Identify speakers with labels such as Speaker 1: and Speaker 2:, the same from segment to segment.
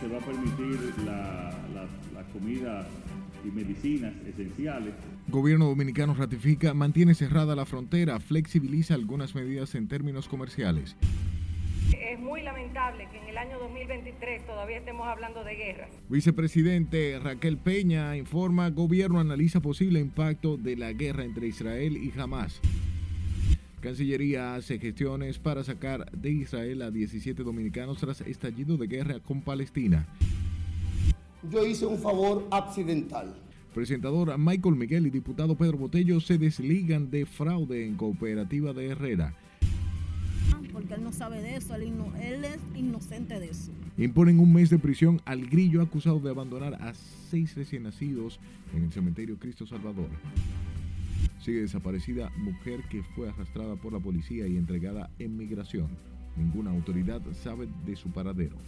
Speaker 1: se va a permitir la, la, comida y medicinas esenciales.
Speaker 2: Gobierno dominicano ratifica, mantiene cerrada la frontera, flexibiliza algunas medidas en términos comerciales.
Speaker 3: Es muy lamentable que en el año 2023 todavía estemos hablando de guerras.
Speaker 2: Vicepresidente Raquel Peña informa, gobierno analiza posible impacto de la guerra entre Israel y Hamas. Cancillería hace gestiones para sacar de Israel a 17 dominicanos tras estallido de guerra con Palestina.
Speaker 4: Yo hice un favor accidental.
Speaker 2: Presentador Michael Miguel y diputado Pedro Botello se desligan de fraude en cooperativa de Herrera.
Speaker 5: Porque él no sabe de eso, él, él es inocente de eso.
Speaker 2: Imponen un mes de prisión al grillo acusado de abandonar a seis recién nacidos en el cementerio Cristo Salvador. Sigue desaparecida mujer que fue arrastrada por la policía y entregada en migración. Ninguna autoridad sabe de su paradero.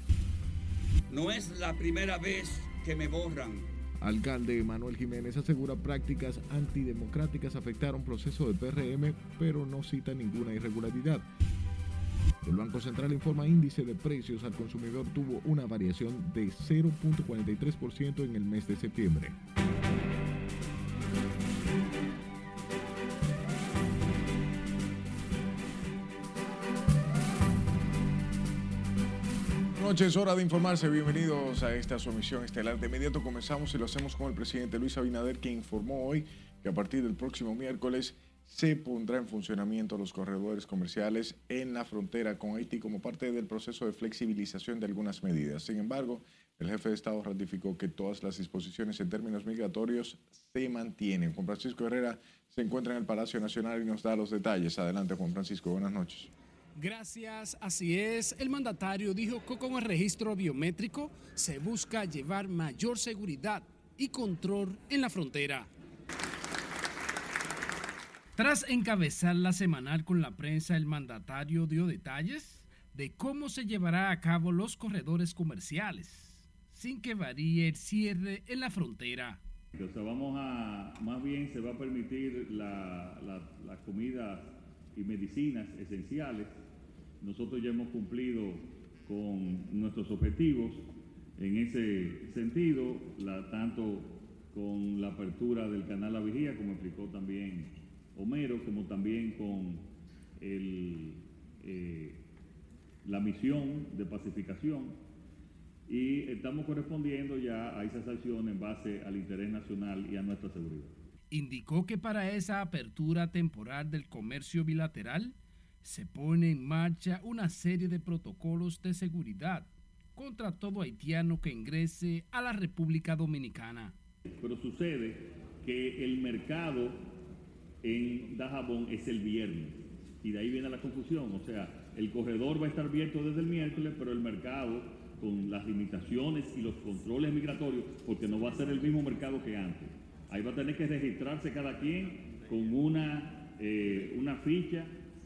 Speaker 6: No es la primera vez que me borran.
Speaker 2: Alcalde Manuel Jiménez asegura prácticas antidemocráticas afectaron proceso del PRM, pero no cita ninguna irregularidad. El Banco Central informa índice de precios al consumidor tuvo una variación de 0.43% en el mes de septiembre. Noches, hora de informarse. Bienvenidos a esta su emisión estelar. De inmediato comenzamos y lo hacemos con el presidente Luis Abinader, que informó hoy que a partir del próximo miércoles se pondrá en funcionamiento los corredores comerciales en la frontera con Haití como parte del proceso de flexibilización de algunas medidas. Sin embargo, el jefe de Estado ratificó que todas las disposiciones en términos migratorios se mantienen. Juan Francisco Herrera se encuentra en el Palacio Nacional y nos da los detalles. Adelante, Juan Francisco. Buenas noches.
Speaker 7: Gracias, así es. El mandatario dijo que con el registro biométrico se busca llevar mayor seguridad y control en la frontera. Tras encabezar la semanal con la prensa, el mandatario dio detalles de cómo se llevará a cabo los corredores comerciales, sin que varíe el cierre en la frontera.
Speaker 1: vamos a, más bien se va a permitir la, la comida y medicinas esenciales nosotros ya hemos cumplido con nuestros objetivos en ese sentido, tanto con la apertura del canal La Vigía, como explicó también Homero, como también con eh, la misión de pacificación. Y estamos correspondiendo ya a esas acciones en base al interés nacional y a nuestra seguridad.
Speaker 7: Indicó que para esa apertura temporal del comercio bilateral, se pone en marcha una serie de protocolos de seguridad contra todo haitiano que ingrese a la República Dominicana.
Speaker 1: Pero sucede que el mercado en Dajabón es el viernes y de ahí viene la confusión. O sea, el corredor va a estar abierto desde el miércoles, pero el mercado con las limitaciones y los controles migratorios, porque no va a ser el mismo mercado que antes. Ahí va a tener que registrarse cada quien con una, eh, una ficha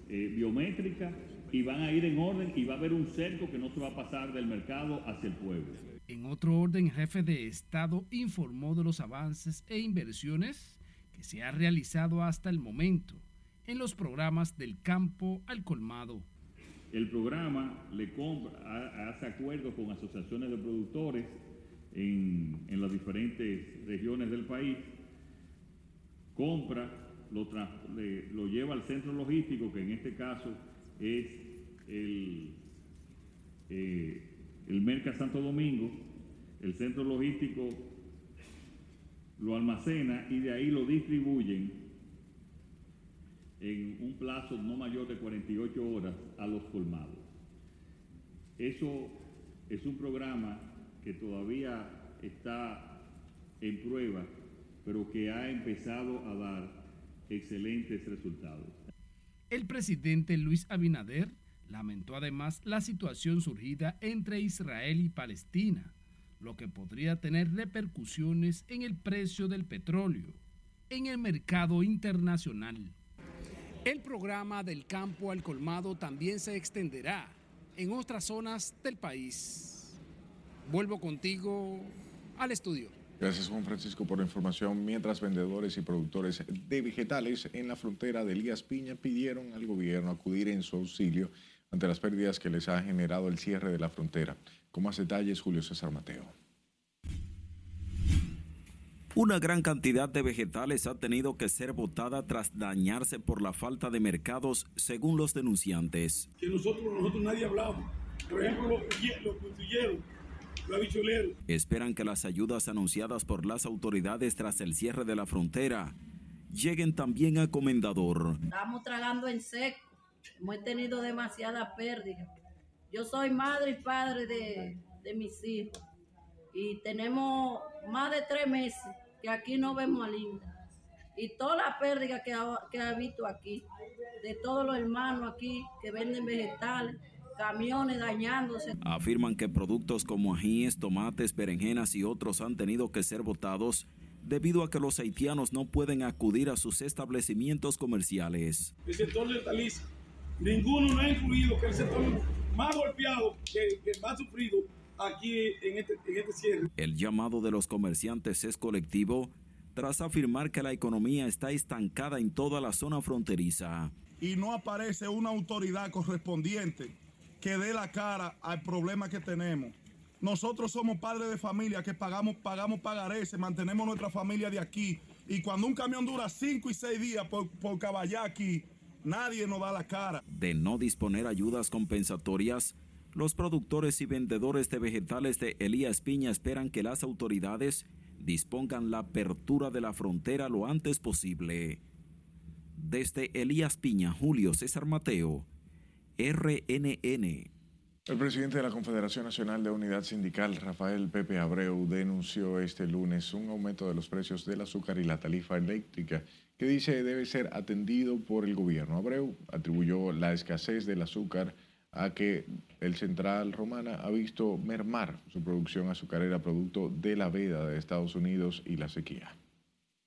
Speaker 1: eh, biométrica y van a ir en orden y va a haber un cerco que no se va a pasar del mercado hacia el pueblo.
Speaker 7: En otro orden, el jefe de Estado informó de los avances e inversiones que se ha realizado hasta el momento en los programas del campo al colmado.
Speaker 1: El programa le compra, hace acuerdos con asociaciones de productores en, en las diferentes regiones del país, compra lo, lleva al centro logístico, que en este caso es el, eh, el Merca Santo Domingo, el centro logístico lo almacena y de ahí lo distribuyen en un plazo no mayor de 48 horas a los colmados. Eso es un programa que todavía está en prueba, pero que ha empezado a dar excelentes resultados.
Speaker 7: El presidente Luis Abinader lamentó además la situación surgida entre Israel y Palestina, lo que podría tener repercusiones en el precio del petróleo en el mercado internacional. El programa del campo al colmado también se extenderá en otras zonas del país. Vuelvo contigo al estudio.
Speaker 2: Gracias Juan Francisco por la información. Mientras vendedores y productores de vegetales en la frontera de Elías Piña pidieron al gobierno acudir en su auxilio ante las pérdidas que les ha generado el cierre de la frontera. Con más detalles, Julio César Mateo.
Speaker 8: Una gran cantidad de vegetales ha tenido que ser botada tras dañarse por la falta de mercados, según los denunciantes.
Speaker 9: Que nosotros, nosotros nadie hablamos. Por ejemplo, los, los habichueleros.
Speaker 8: Esperan que las ayudas anunciadas por las autoridades tras el cierre de la frontera lleguen también a Comendador.
Speaker 10: Estamos tragando en seco. Hemos tenido demasiada pérdida. Yo soy madre y padre de, de mis hijos y tenemos más de tres meses que aquí no vemos a Linda. Y toda la pérdida que ha, que ha visto aquí, de todos los hermanos aquí que venden vegetales, camiones dañándose.
Speaker 8: Afirman que productos como ajíes, tomates, berenjenas y otros han tenido que ser botados debido a que los haitianos no pueden acudir a sus establecimientos comerciales.
Speaker 9: El sector de Taliza, ninguno no ha incluido que el sector más golpeado, que, que más sufrido, aquí en este, en este cierre.
Speaker 8: El llamado de los comerciantes es colectivo tras afirmar que la economía está estancada en toda la zona fronteriza.
Speaker 11: Y no aparece una autoridad correspondiente que dé la cara al problema que tenemos. Nosotros somos padres de familia que pagamos, pagamos pagarés, mantenemos nuestra familia de aquí. Y cuando un camión dura cinco y seis días por, por caballar aquí, nadie nos da la cara.
Speaker 8: De no disponer ayudas compensatorias, los productores y vendedores de vegetales de Elías Piña esperan que las autoridades dispongan la apertura de la frontera lo antes posible. Desde Elías Piña, Julio César Mateo, RNN.
Speaker 2: El presidente de la Confederación Nacional de Unidad Sindical, Rafael Pepe Abreu, denunció este lunes un aumento de los precios del azúcar y la tarifa eléctrica que dice debe ser atendido por el gobierno. Abreu atribuyó la escasez del azúcar a que el Central Romana ha visto mermar su producción azucarera producto de la veda de Estados Unidos y la sequía.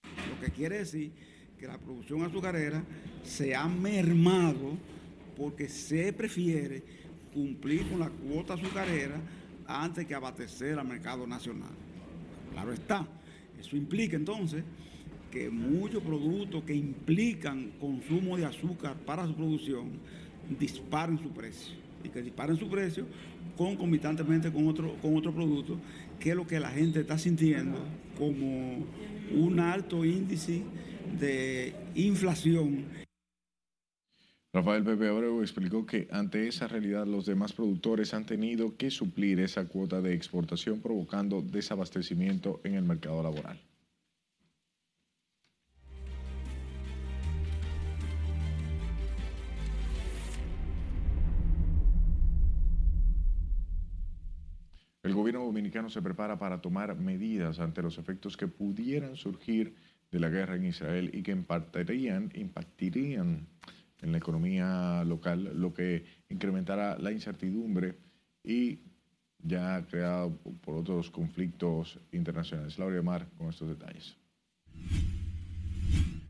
Speaker 12: Lo que quiere decir que la producción azucarera se ha mermado porque se prefiere cumplir con la cuota azucarera antes que abastecer al mercado nacional. Claro está, eso implica entonces que muchos productos que implican consumo de azúcar para su producción disparen su precio y que disparen su precio concomitantemente con otro, con otro producto, que es lo que la gente está sintiendo como un alto índice de inflación.
Speaker 2: Rafael Pepe Abreu explicó que ante esa realidad los demás productores han tenido que suplir esa cuota de exportación provocando desabastecimiento en el mercado laboral. El gobierno dominicano se prepara para tomar medidas ante los efectos que pudieran surgir de la guerra en Israel y que impactarían, impactarían en la economía local, lo que incrementará la incertidumbre y ya creado por otros conflictos internacionales. Laura Mar con estos detalles.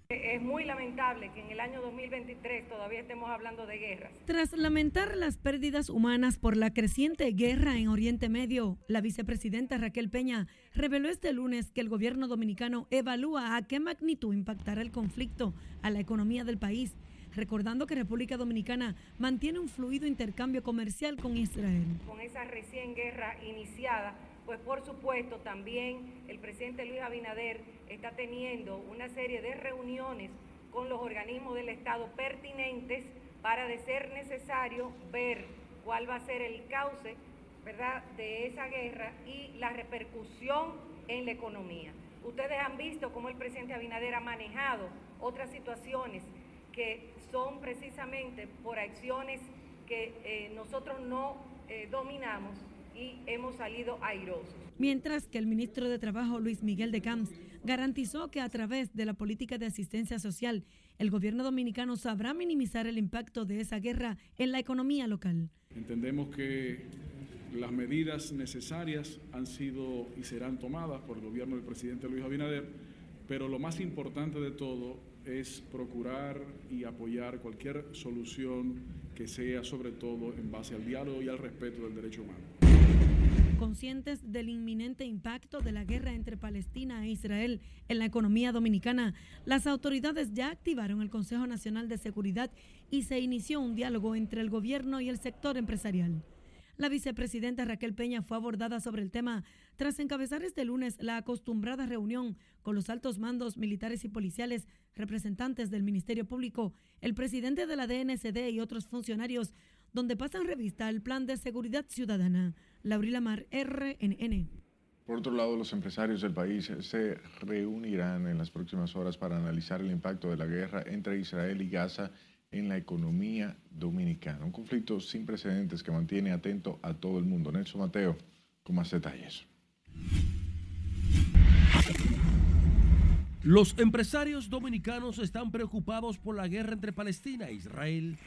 Speaker 3: Es muy lamentable que en el año 2023 todavía estemos hablando de guerras.
Speaker 13: Tras lamentar las pérdidas humanas por la creciente guerra en Oriente Medio, la vicepresidenta Raquel Peña reveló este lunes que el gobierno dominicano evalúa a qué magnitud impactará el conflicto a la economía del país, recordando que República Dominicana mantiene un fluido intercambio comercial con Israel.
Speaker 3: Con esa recién guerra iniciada, pues por supuesto también el presidente Luis Abinader está teniendo una serie de reuniones con los organismos del Estado pertinentes para, de ser necesario, ver cuál va a ser el cauce ¿verdad? de esa guerra y la repercusión en la economía. Ustedes han visto cómo el presidente Abinader ha manejado otras situaciones que son precisamente por acciones que eh, nosotros no eh, dominamos y hemos salido airosos.
Speaker 13: Mientras que el ministro de Trabajo, Luis Miguel de Camps, garantizó que a través de la política de asistencia social, el gobierno dominicano sabrá minimizar el impacto de esa guerra en la economía local.
Speaker 14: Entendemos que las medidas necesarias han sido y serán tomadas por el gobierno del presidente Luis Abinader, pero lo más importante de todo es procurar y apoyar cualquier solución que sea sobre todo en base al diálogo y al respeto del derecho humano.
Speaker 13: Conscientes del inminente impacto de la guerra entre Palestina e Israel en la economía dominicana, las autoridades ya activaron el Consejo Nacional de Seguridad y se inició un diálogo entre el gobierno y el sector empresarial. La vicepresidenta Raquel Peña fue abordada sobre el tema tras encabezar este lunes la acostumbrada reunión con los altos mandos militares y policiales, representantes del Ministerio Público, el presidente de la DNCD y otros funcionarios, donde pasan revista el Plan de Seguridad Ciudadana. Laurila Mar, RNN.
Speaker 2: Por otro lado, los empresarios del país se reunirán en las próximas horas para analizar el impacto de la guerra entre Israel y Gaza en la economía dominicana. Un conflicto sin precedentes que mantiene atento a todo el mundo. Nelson Mateo, con más detalles.
Speaker 15: Los empresarios dominicanos están preocupados por la guerra entre Palestina e Israel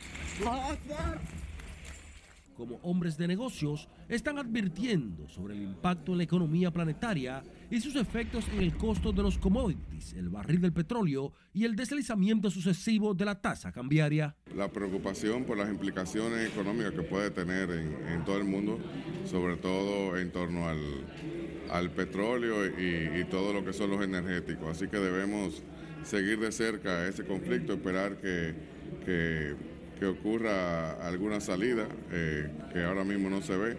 Speaker 15: como hombres de negocios, están advirtiendo sobre el impacto en la economía planetaria y sus efectos en el costo de los commodities, el barril del petróleo y el deslizamiento sucesivo de la tasa cambiaria.
Speaker 16: La preocupación por las implicaciones económicas que puede tener en, todo el mundo, sobre todo en torno al, petróleo y, todo lo que son los energéticos. Así que debemos seguir de cerca ese conflicto, esperar que, que que ocurra alguna salida eh, que ahora mismo no se ve.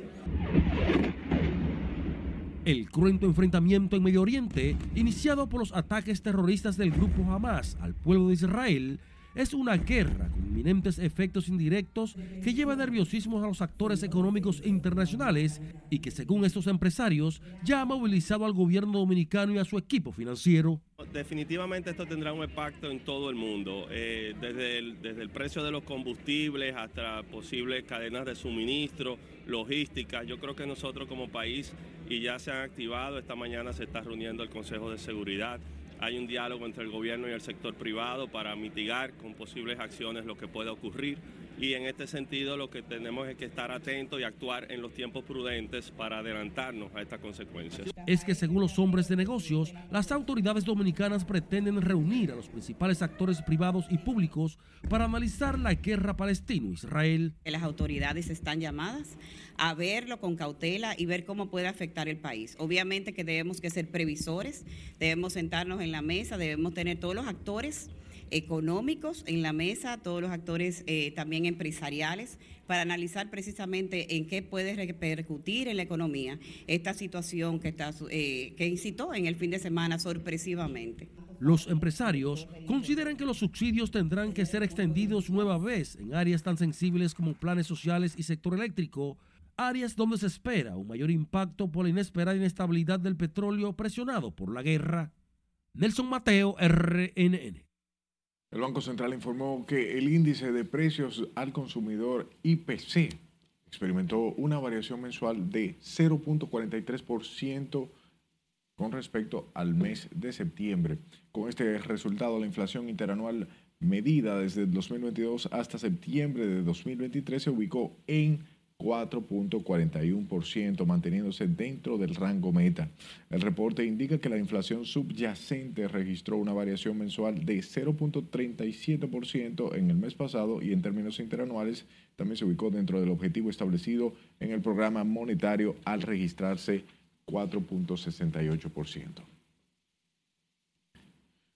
Speaker 15: El cruento enfrentamiento en Medio Oriente, iniciado por los ataques terroristas del grupo Hamas al pueblo de Israel, es una guerra con inminentes efectos indirectos que lleva nerviosismo a los actores económicos internacionales y que según estos empresarios ya ha movilizado al gobierno dominicano y a su equipo financiero.
Speaker 17: Definitivamente esto tendrá un impacto en todo el mundo, eh, desde, el, desde el precio de los combustibles hasta posibles cadenas de suministro, logística. Yo creo que nosotros como país, y ya se han activado, esta mañana se está reuniendo el Consejo de Seguridad hay un diálogo entre el gobierno y el sector privado para mitigar con posibles acciones lo que pueda ocurrir y en este sentido lo que tenemos es que estar atentos y actuar en los tiempos prudentes para adelantarnos a estas consecuencias.
Speaker 15: Es que según los hombres de negocios, las autoridades dominicanas pretenden reunir a los principales actores privados y públicos para analizar la guerra palestino-israel.
Speaker 18: Las autoridades están llamadas a verlo con cautela y ver cómo puede afectar el país. Obviamente que debemos que ser previsores, debemos sentarnos en la mesa, debemos tener todos los actores económicos en la mesa, todos los actores eh, también empresariales, para analizar precisamente en qué puede repercutir en la economía esta situación que, está, eh, que incitó en el fin de semana sorpresivamente.
Speaker 15: Los empresarios consideran que los subsidios tendrán que ser extendidos nueva vez en áreas tan sensibles como planes sociales y sector eléctrico, áreas donde se espera un mayor impacto por la inesperada inestabilidad del petróleo presionado por la guerra. Nelson Mateo, RNN.
Speaker 2: El Banco Central informó que el índice de precios al consumidor IPC experimentó una variación mensual de 0.43% con respecto al mes de septiembre. Con este resultado, la inflación interanual medida desde 2022 hasta septiembre de 2023 se ubicó en 4.41%, manteniéndose dentro del rango meta. El reporte indica que la inflación subyacente registró una variación mensual de 0.37% en el mes pasado y en términos interanuales también se ubicó dentro del objetivo establecido en el programa monetario al registrarse 4.68%.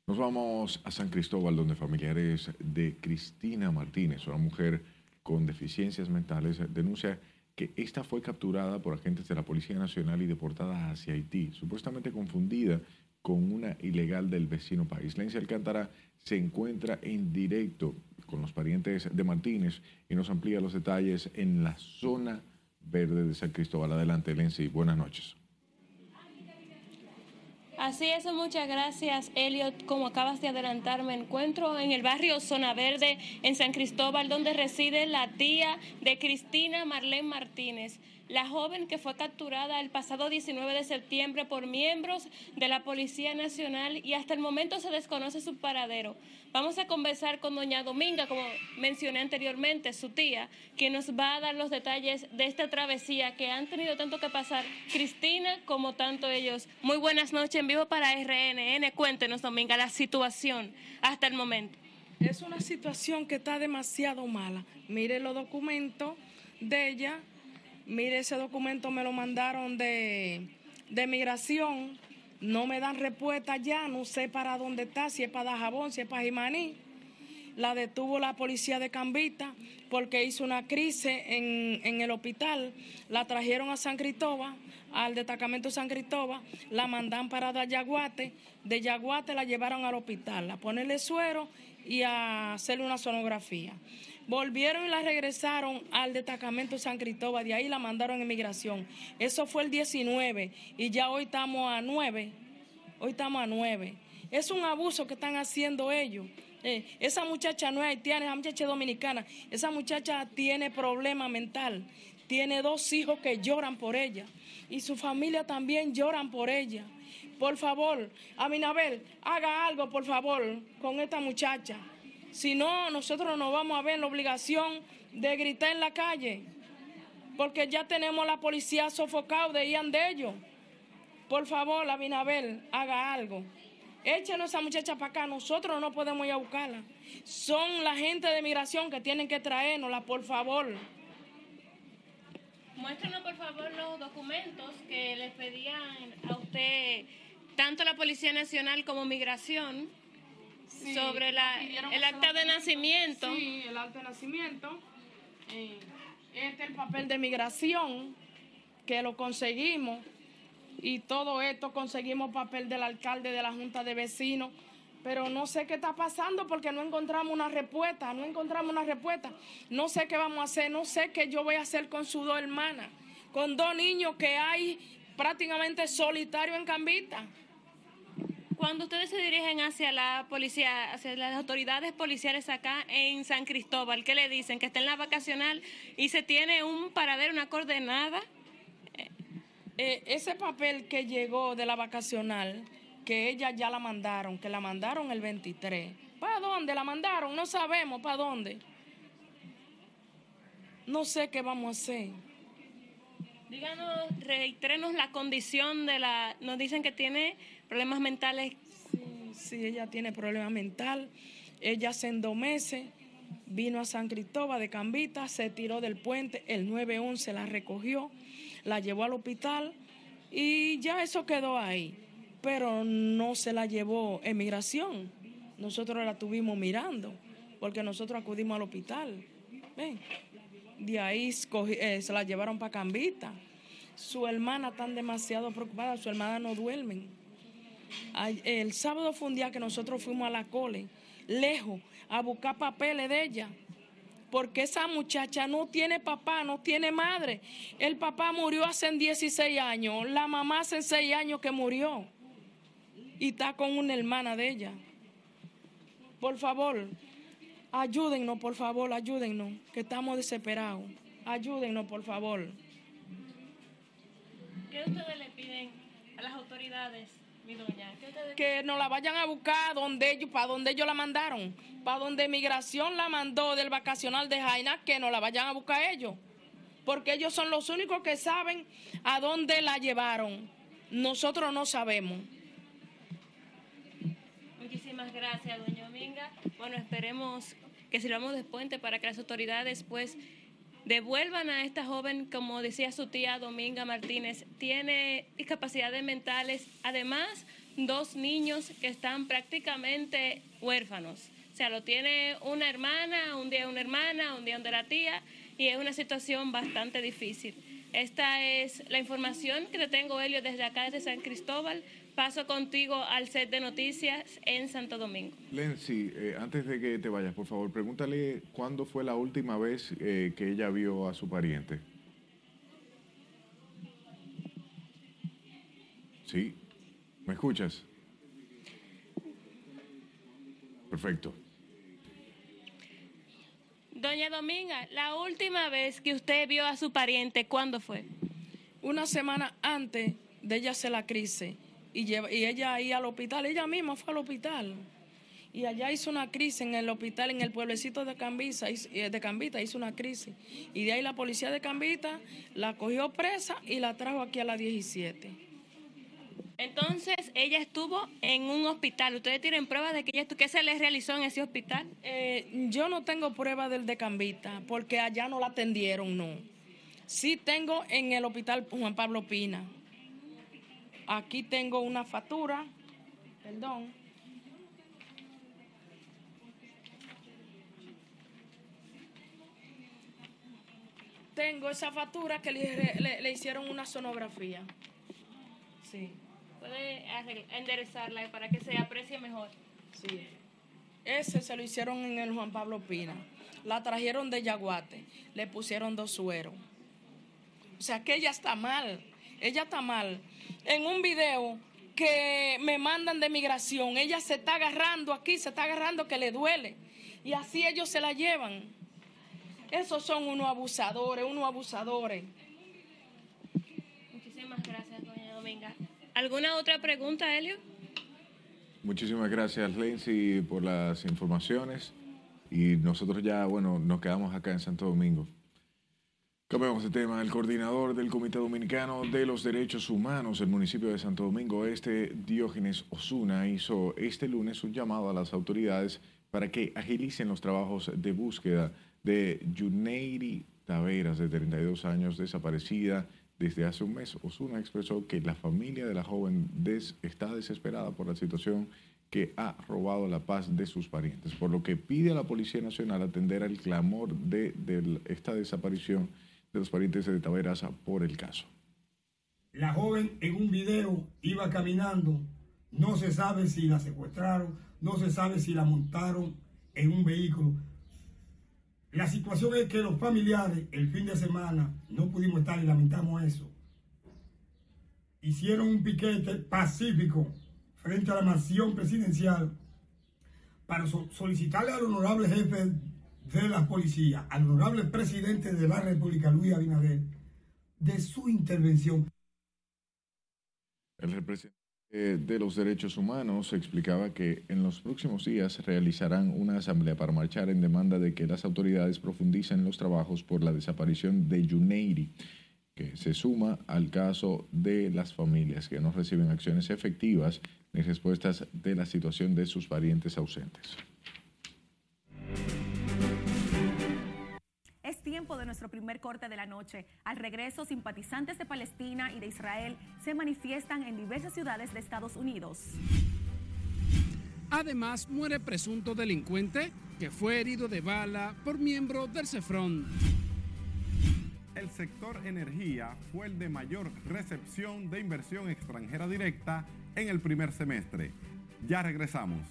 Speaker 2: Nos vamos a San Cristóbal, donde familiares de Cristina Martínez, una mujer con deficiencias mentales denuncia que esta fue capturada por agentes de la Policía Nacional y deportada hacia Haití, supuestamente confundida con una ilegal del vecino país. Lencia Alcántara se encuentra en directo con los parientes de Martínez y nos amplía los detalles en la zona verde de San Cristóbal. Adelante, Lenzi. Buenas noches.
Speaker 19: Así es, muchas gracias, Elliot. Como acabas de adelantar, me encuentro en el barrio Zona Verde, en San Cristóbal, donde reside la tía de Cristina Marlene Martínez la joven que fue capturada el pasado 19 de septiembre por miembros de la Policía Nacional y hasta el momento se desconoce su paradero. Vamos a conversar con doña Dominga, como mencioné anteriormente, su tía, que nos va a dar los detalles de esta travesía que han tenido tanto que pasar Cristina como tanto ellos. Muy buenas noches en vivo para RNN. Cuéntenos, Dominga, la situación hasta el momento.
Speaker 20: Es una situación que está demasiado mala. Mire los documentos de ella, Mire, ese documento me lo mandaron de, de migración. No me dan respuesta ya, no sé para dónde está, si es para Dajabón, si es para Jimaní. La detuvo la policía de Cambita porque hizo una crisis en, en el hospital. La trajeron a San Cristóbal, al destacamento San Cristóbal, la mandan para Yaguate. De Yaguate la llevaron al hospital a ponerle suero y a hacerle una sonografía. Volvieron y la regresaron al destacamento San Cristóbal, de ahí la mandaron en migración. Eso fue el 19 y ya hoy estamos a 9. Hoy estamos a 9. Es un abuso que están haciendo ellos. Eh, esa muchacha no es haitiana, esa muchacha es dominicana. Esa muchacha tiene problema mental. Tiene dos hijos que lloran por ella. Y su familia también lloran por ella. Por favor, Aminabel, haga algo, por favor, con esta muchacha. Si no, nosotros nos vamos a ver la obligación de gritar en la calle. Porque ya tenemos la policía sofocado de Ian de ellos. Por favor, Abinabel, haga algo. Échenos a esa muchacha para acá, nosotros no podemos ir a buscarla. Son la gente de migración que tienen que traérnosla, por favor.
Speaker 19: Muéstrenos, por favor, los documentos que les pedían a usted, tanto la Policía Nacional como Migración, sobre la, el acta de nacimiento.
Speaker 20: Sí, el acta de nacimiento. Eh, este es el papel de migración, que lo conseguimos y todo esto conseguimos papel del alcalde de la Junta de Vecinos, pero no sé qué está pasando porque no encontramos una respuesta, no encontramos una respuesta. No sé qué vamos a hacer, no sé qué yo voy a hacer con sus dos hermanas, con dos niños que hay prácticamente solitarios en Cambita.
Speaker 19: Cuando ustedes se dirigen hacia la policía, hacia las autoridades policiales acá en San Cristóbal, ¿qué le dicen? Que está en la vacacional y se tiene un paradero, una coordenada.
Speaker 20: Eh, ese papel que llegó de la vacacional, que ella ya la mandaron, que la mandaron el 23. ¿Para dónde la mandaron? No sabemos para dónde. No sé qué vamos a hacer.
Speaker 19: Díganos, reitrenos la condición de la... Nos dicen que tiene problemas mentales.
Speaker 20: Sí, ella tiene problemas mental. Ella hace dos meses vino a San Cristóbal de Cambita, se tiró del puente, el 911 la recogió la llevó al hospital y ya eso quedó ahí. Pero no se la llevó emigración. Nosotros la tuvimos mirando porque nosotros acudimos al hospital. ¿Ven? De ahí eh, se la llevaron para Cambita. Su hermana está demasiado preocupada, su hermana no duermen. El sábado fue un día que nosotros fuimos a la cole, lejos, a buscar papeles de ella porque esa muchacha no tiene papá, no tiene madre. El papá murió hace 16 años, la mamá hace 6 años que murió y está con una hermana de ella. Por favor, ayúdennos, por favor, ayúdennos, que estamos desesperados. Ayúdennos, por favor.
Speaker 19: ¿Qué ustedes le piden a las autoridades?
Speaker 20: Que nos la vayan a buscar donde ellos, para donde ellos la mandaron, para donde migración la mandó del vacacional de Jaina, que nos la vayan a buscar ellos. Porque ellos son los únicos que saben a dónde la llevaron. Nosotros no sabemos.
Speaker 19: Muchísimas gracias, doña Dominga. Bueno, esperemos que sirvamos de puente para que las autoridades pues devuelvan a esta joven, como decía su tía Dominga Martínez, tiene discapacidades mentales, además dos niños que están prácticamente huérfanos. O sea, lo tiene una hermana, un día una hermana, un día una tía, y es una situación bastante difícil. Esta es la información que te tengo, Helio, desde acá, desde San Cristóbal. Paso contigo al set de noticias en Santo Domingo.
Speaker 2: Lenzi, eh, antes de que te vayas, por favor, pregúntale cuándo fue la última vez eh, que ella vio a su pariente. Sí, ¿me escuchas? Perfecto.
Speaker 19: Doña Dominga, la última vez que usted vio a su pariente, ¿cuándo fue?
Speaker 20: Una semana antes de ella hacer la crisis y, y ella ahí al hospital, ella misma fue al hospital. Y allá hizo una crisis en el hospital, en el pueblecito de, Cambisa, eh, de Cambita, hizo una crisis. Y de ahí la policía de Cambita la cogió presa y la trajo aquí a la 17.
Speaker 19: Entonces, ella estuvo en un hospital. ¿Ustedes tienen pruebas de que ella ¿Qué se le realizó en ese hospital?
Speaker 20: Eh, yo no tengo pruebas del de Cambita, porque allá no la atendieron, no. Sí tengo en el hospital Juan Pablo Pina. Aquí tengo una factura, perdón. Tengo esa factura que le, le- le hicieron una sonografía. Sí.
Speaker 19: Puede enderezarla para que se aprecie mejor.
Speaker 20: Sí. Ese se lo hicieron en el Juan Pablo Pina. La trajeron de Yaguate. Le pusieron dos sueros. O sea que ella está mal. Ella está mal. En un video que me mandan de migración, ella se está agarrando aquí, se está agarrando que le duele. Y así ellos se la llevan. Esos son unos abusadores, unos abusadores.
Speaker 19: Muchísimas gracias, doña Dominga. ¿Alguna otra pregunta, Helio?
Speaker 2: Muchísimas gracias, Lenzi, por las informaciones. Y nosotros ya, bueno, nos quedamos acá en Santo Domingo. De tema. El coordinador del Comité Dominicano de los Derechos Humanos del municipio de Santo Domingo Este, Diógenes Osuna, hizo este lunes un llamado a las autoridades para que agilicen los trabajos de búsqueda de Yuneiri Taveras, de 32 años, desaparecida desde hace un mes. Osuna expresó que la familia de la joven está desesperada por la situación que ha robado la paz de sus parientes, por lo que pide a la Policía Nacional atender al clamor de esta desaparición de los parientes de Taveras por el caso.
Speaker 21: La joven en un video iba caminando, no se sabe si la secuestraron, no se sabe si la montaron en un vehículo. La situación es que los familiares el fin de semana no pudimos estar y lamentamos eso. Hicieron un piquete pacífico frente a la mansión presidencial para so- solicitarle al honorable jefe de la policía, al honorable presidente de la República, Luis Abinader, de su intervención.
Speaker 2: El representante de los derechos humanos explicaba que en los próximos días realizarán una asamblea para marchar en demanda de que las autoridades profundicen los trabajos por la desaparición de Yuneiri, que se suma al caso de las familias que no reciben acciones efectivas ni respuestas de la situación de sus parientes ausentes.
Speaker 22: Tiempo de nuestro primer corte de la noche. Al regreso, simpatizantes de Palestina y de Israel se manifiestan en diversas ciudades de Estados Unidos.
Speaker 7: Además, muere presunto delincuente que fue herido de bala por miembro del Cefrón.
Speaker 23: El sector energía fue el de mayor recepción de inversión extranjera directa en el primer semestre. Ya regresamos.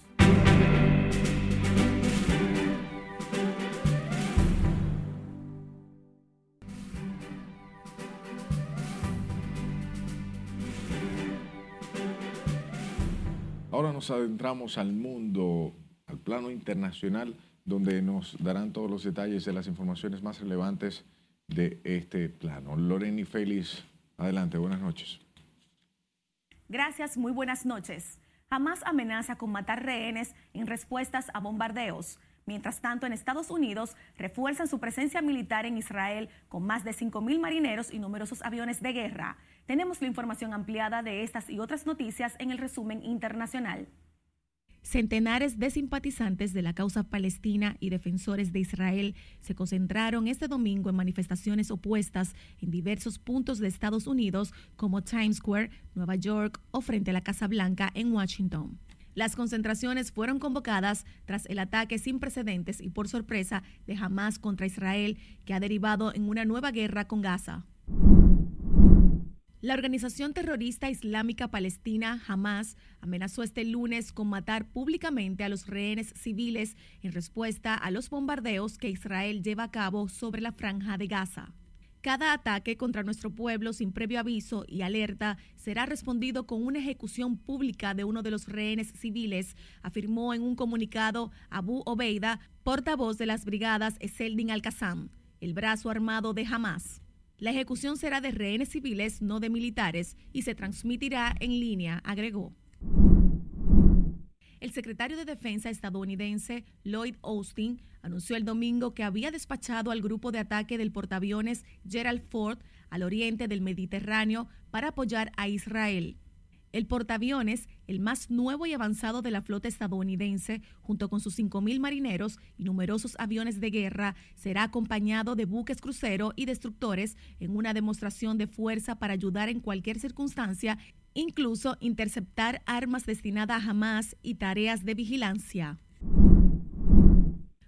Speaker 2: Adentramos al mundo, al plano internacional, donde nos darán todos los detalles de las informaciones más relevantes de este plano. Loreni Félix, adelante, buenas noches.
Speaker 22: Gracias, muy buenas noches. Hamas amenaza con matar rehenes en respuestas a bombardeos. Mientras tanto, en Estados Unidos refuerzan su presencia militar en Israel con más de 5.000 marineros y numerosos aviones de guerra. Tenemos la información ampliada de estas y otras noticias en el resumen internacional. Centenares de simpatizantes de la causa palestina y defensores de Israel se concentraron este domingo en manifestaciones opuestas en diversos puntos de Estados Unidos como Times Square, Nueva York o frente a la Casa Blanca en Washington. Las concentraciones fueron convocadas tras el ataque sin precedentes y por sorpresa de Hamas contra Israel, que ha derivado en una nueva guerra con Gaza. La organización terrorista islámica palestina Hamas amenazó este lunes con matar públicamente a los rehenes civiles en respuesta a los bombardeos que Israel lleva a cabo sobre la franja de Gaza. Cada ataque contra nuestro pueblo sin previo aviso y alerta será respondido con una ejecución pública de uno de los rehenes civiles, afirmó en un comunicado Abu Obeida, portavoz de las brigadas Eseldin Al-Qassam, el brazo armado de Hamas. La ejecución será de rehenes civiles, no de militares, y se transmitirá en línea, agregó. El secretario de Defensa estadounidense Lloyd Austin anunció el domingo que había despachado al grupo de ataque del portaaviones Gerald Ford al oriente del Mediterráneo para apoyar a Israel. El portaaviones, el más nuevo y avanzado de la flota estadounidense, junto con sus 5.000 marineros y numerosos aviones de guerra, será acompañado de buques crucero y destructores en una demostración de fuerza para ayudar en cualquier circunstancia, incluso interceptar armas destinadas a Hamas y tareas de vigilancia.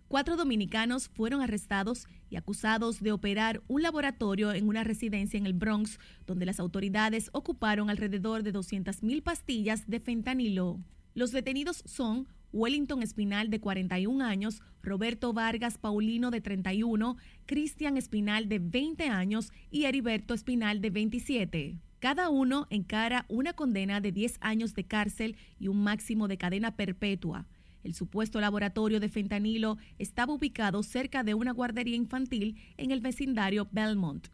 Speaker 22: Cuatro dominicanos fueron arrestados y acusados de operar un laboratorio en una residencia en el Bronx, donde las autoridades ocuparon alrededor de 200.000 pastillas de fentanilo. Los detenidos son Wellington Espinal de 41 años, Roberto Vargas Paulino de 31, Cristian Espinal de 20 años y Heriberto Espinal de 27. Cada uno encara una condena de 10 años de cárcel y un máximo de cadena perpetua. El supuesto laboratorio de fentanilo estaba ubicado cerca de una guardería infantil en el vecindario Belmont.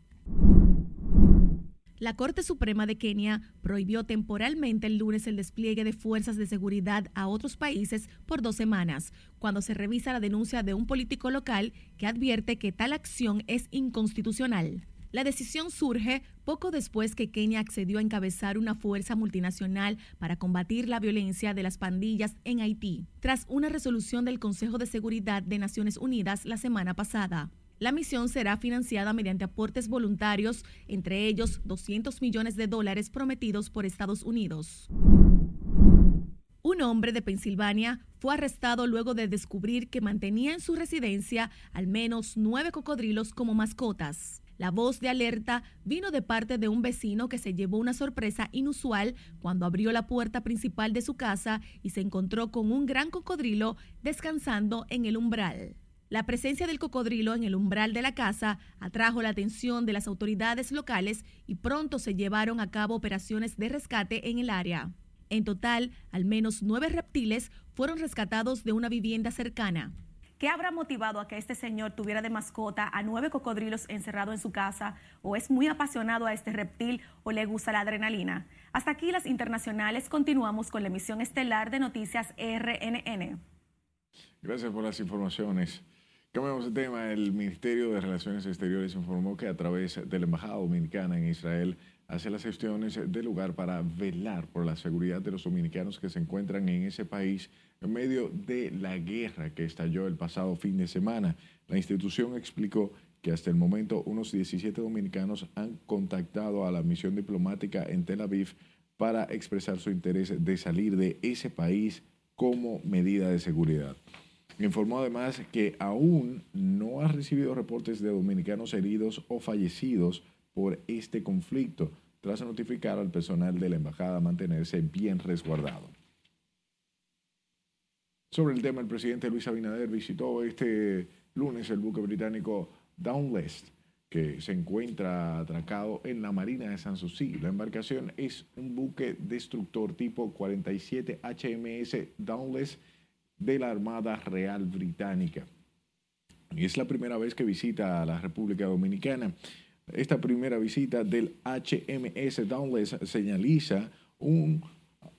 Speaker 22: La Corte Suprema de Kenia prohibió temporalmente el lunes el despliegue de fuerzas de seguridad a otros países por dos semanas, cuando se revisa la denuncia de un político local que advierte que tal acción es inconstitucional. La decisión surge poco después que Kenia accedió a encabezar una fuerza multinacional para combatir la violencia de las pandillas en Haití, tras una resolución del Consejo de Seguridad de Naciones Unidas la semana pasada. La misión será financiada mediante aportes voluntarios, entre ellos 200 millones de dólares prometidos por Estados Unidos. Un hombre de Pensilvania fue arrestado luego de descubrir que mantenía en su residencia al menos nueve cocodrilos como mascotas. La voz de alerta vino de parte de un vecino que se llevó una sorpresa inusual cuando abrió la puerta principal de su casa y se encontró con un gran cocodrilo descansando en el umbral. La presencia del cocodrilo en el umbral de la casa atrajo la atención de las autoridades locales y pronto se llevaron a cabo operaciones de rescate en el área. En total, al menos nueve reptiles fueron rescatados de una vivienda cercana. ¿Qué habrá motivado a que este señor tuviera de mascota a nueve cocodrilos encerrados en su casa? ¿O es muy apasionado a este reptil o le gusta la adrenalina? Hasta aquí las internacionales. Continuamos con la emisión estelar de Noticias RNN.
Speaker 2: Gracias por las informaciones. Cambiamos de tema. El Ministerio de Relaciones Exteriores informó que a través de la Embajada Dominicana en Israel hace las gestiones del lugar para velar por la seguridad de los dominicanos que se encuentran en ese país en medio de la guerra que estalló el pasado fin de semana. La institución explicó que hasta el momento unos 17 dominicanos han contactado a la misión diplomática en Tel Aviv para expresar su interés de salir de ese país como medida de seguridad. Informó además que aún no ha recibido reportes de dominicanos heridos o fallecidos por este conflicto, tras notificar al personal de la embajada mantenerse bien resguardado. Sobre el tema, el presidente Luis Abinader visitó este lunes el buque británico Downlest, que se encuentra atracado en la Marina de Sanssouci. La embarcación es un buque destructor tipo 47 HMS Downless de la Armada Real Británica. Y es la primera vez que visita a la República Dominicana. Esta primera visita del HMS Downless señaliza un,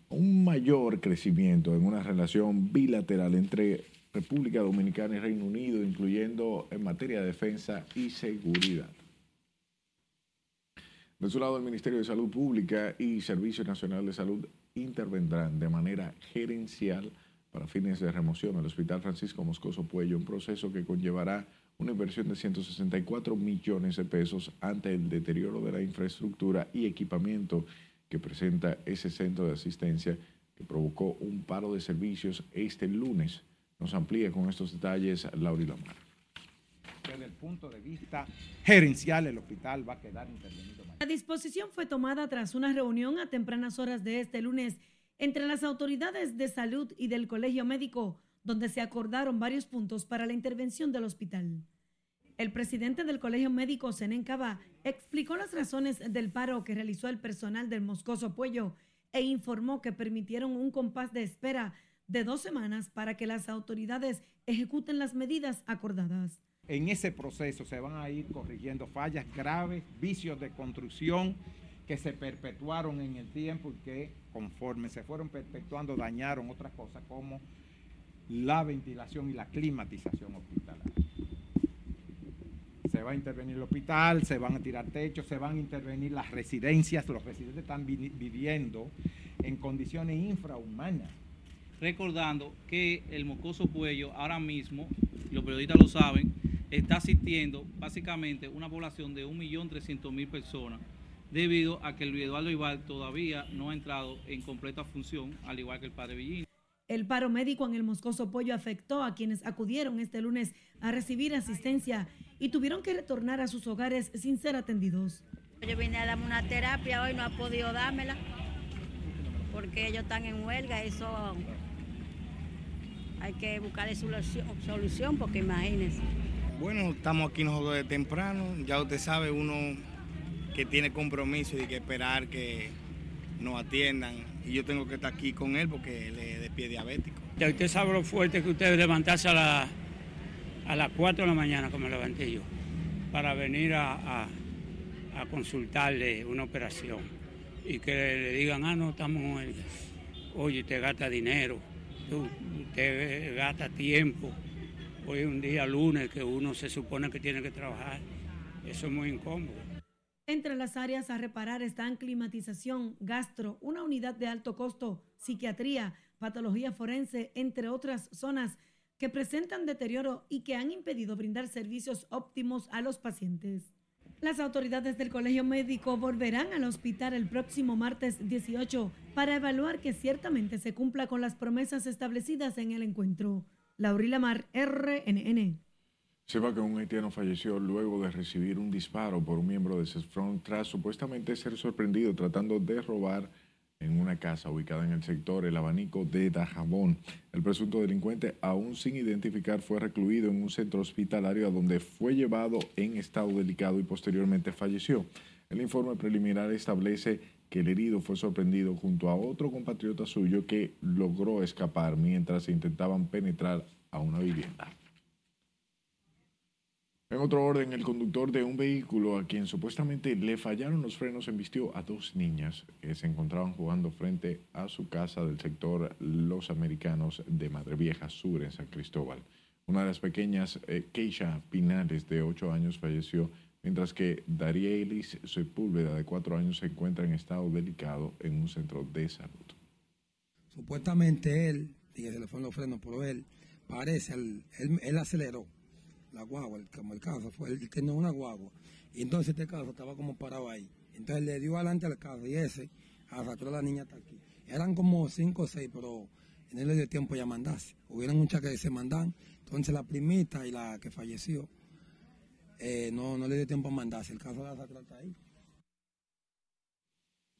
Speaker 2: un mayor crecimiento en una relación bilateral entre República Dominicana y Reino Unido, incluyendo en materia de defensa y seguridad. De su lado, el Ministerio de Salud Pública y Servicio Nacional de Salud intervendrán de manera gerencial para fines de remoción al Hospital Francisco Moscoso Puello, un proceso que conllevará una inversión de 164 millones de pesos ante el deterioro de la infraestructura y equipamiento que presenta ese centro de asistencia que provocó un paro de servicios este lunes. Nos amplía con estos detalles Lauri Lamar.
Speaker 24: Desde el punto de vista gerencial, el hospital va a quedar intervenido.
Speaker 13: La disposición fue tomada tras una reunión a tempranas horas de este lunes entre las autoridades de salud y del Colegio Médico, donde se acordaron varios puntos para la intervención del hospital. El presidente del Colegio Médico, Senen Cava, explicó las razones del paro que realizó el personal del Moscoso Puello e informó que permitieron un compás de espera de dos semanas para que las autoridades ejecuten las medidas acordadas.
Speaker 24: En ese proceso se van a ir corrigiendo fallas graves, vicios de construcción que se perpetuaron en el tiempo y que conforme se fueron perpetuando dañaron otras cosas como la ventilación y la climatización hospitalaria. Se va a intervenir el hospital, se van a tirar techos, se van a intervenir las residencias, los residentes están viviendo en condiciones infrahumanas.
Speaker 25: Recordando que el mocoso cuello ahora mismo, los periodistas lo saben, está asistiendo básicamente una población de 1.300.000 personas debido a que el Eduardo Ibar todavía no ha entrado en completa función, al igual que el padre Villini.
Speaker 13: El paro médico en el Moscoso Pollo afectó a quienes acudieron este lunes a recibir asistencia y tuvieron que retornar a sus hogares sin ser atendidos.
Speaker 26: Yo vine a darme una terapia, hoy no ha podido dármela porque ellos están en huelga, eso hay que buscarle solución porque imagínense.
Speaker 27: Bueno, estamos aquí nosotros de temprano, ya usted sabe, uno que tiene compromiso y que esperar que nos atiendan. Y yo tengo que estar aquí con él porque él es de pie diabético.
Speaker 28: Ya usted sabe lo fuerte que usted levantarse a, a las 4 de la mañana, como levanté yo, para venir a, consultarle una operación. Y que le digan, ah, no, estamos en Oye, te gasta dinero, te gasta tiempo. Hoy es un día lunes que uno se supone que tiene que trabajar. Eso es muy incómodo.
Speaker 13: Entre las áreas a reparar están climatización, gastro, una unidad de alto costo, psiquiatría, patología forense, entre otras zonas que presentan deterioro y que han impedido brindar servicios óptimos a los pacientes. Las autoridades del Colegio Médico volverán al hospital el próximo martes 18 para evaluar que ciertamente se cumpla con las promesas establecidas en el encuentro. Laurila Mar, RNN.
Speaker 2: Sepa que un haitiano falleció luego de recibir un disparo por un miembro de CESFRON tras supuestamente ser sorprendido tratando de robar en una casa ubicada en el sector El Abanico de Dajabón. El presunto delincuente, aún sin identificar, fue recluido en un centro hospitalario a donde fue llevado en estado delicado y posteriormente falleció. El informe preliminar establece que el herido fue sorprendido junto a otro compatriota suyo que logró escapar mientras intentaban penetrar a una vivienda. En otro orden, el conductor de un vehículo a quien supuestamente le fallaron los frenos embistió a dos niñas que se encontraban jugando frente a su casa del sector Los Americanos de Madre Vieja Sur en San Cristóbal. Una de las pequeñas, eh, Keisha Pinales, de 8 años, falleció, mientras que Darielis Sepúlveda, de 4 años, se encuentra en estado delicado en un centro de salud.
Speaker 29: Supuestamente él, y se le fueron los frenos, pero él parece, él aceleró la guagua, como el caso fue, él tenía una guagua, y entonces este caso estaba como parado ahí. Entonces le dio adelante al caso y ese arrastró a la niña hasta aquí. Eran como cinco o seis, pero él le dio tiempo ya mandarse. Hubieron muchas que se mandan, entonces la primita y la que falleció, eh, no, no le dio tiempo a mandarse. El caso la arrastró hasta ahí.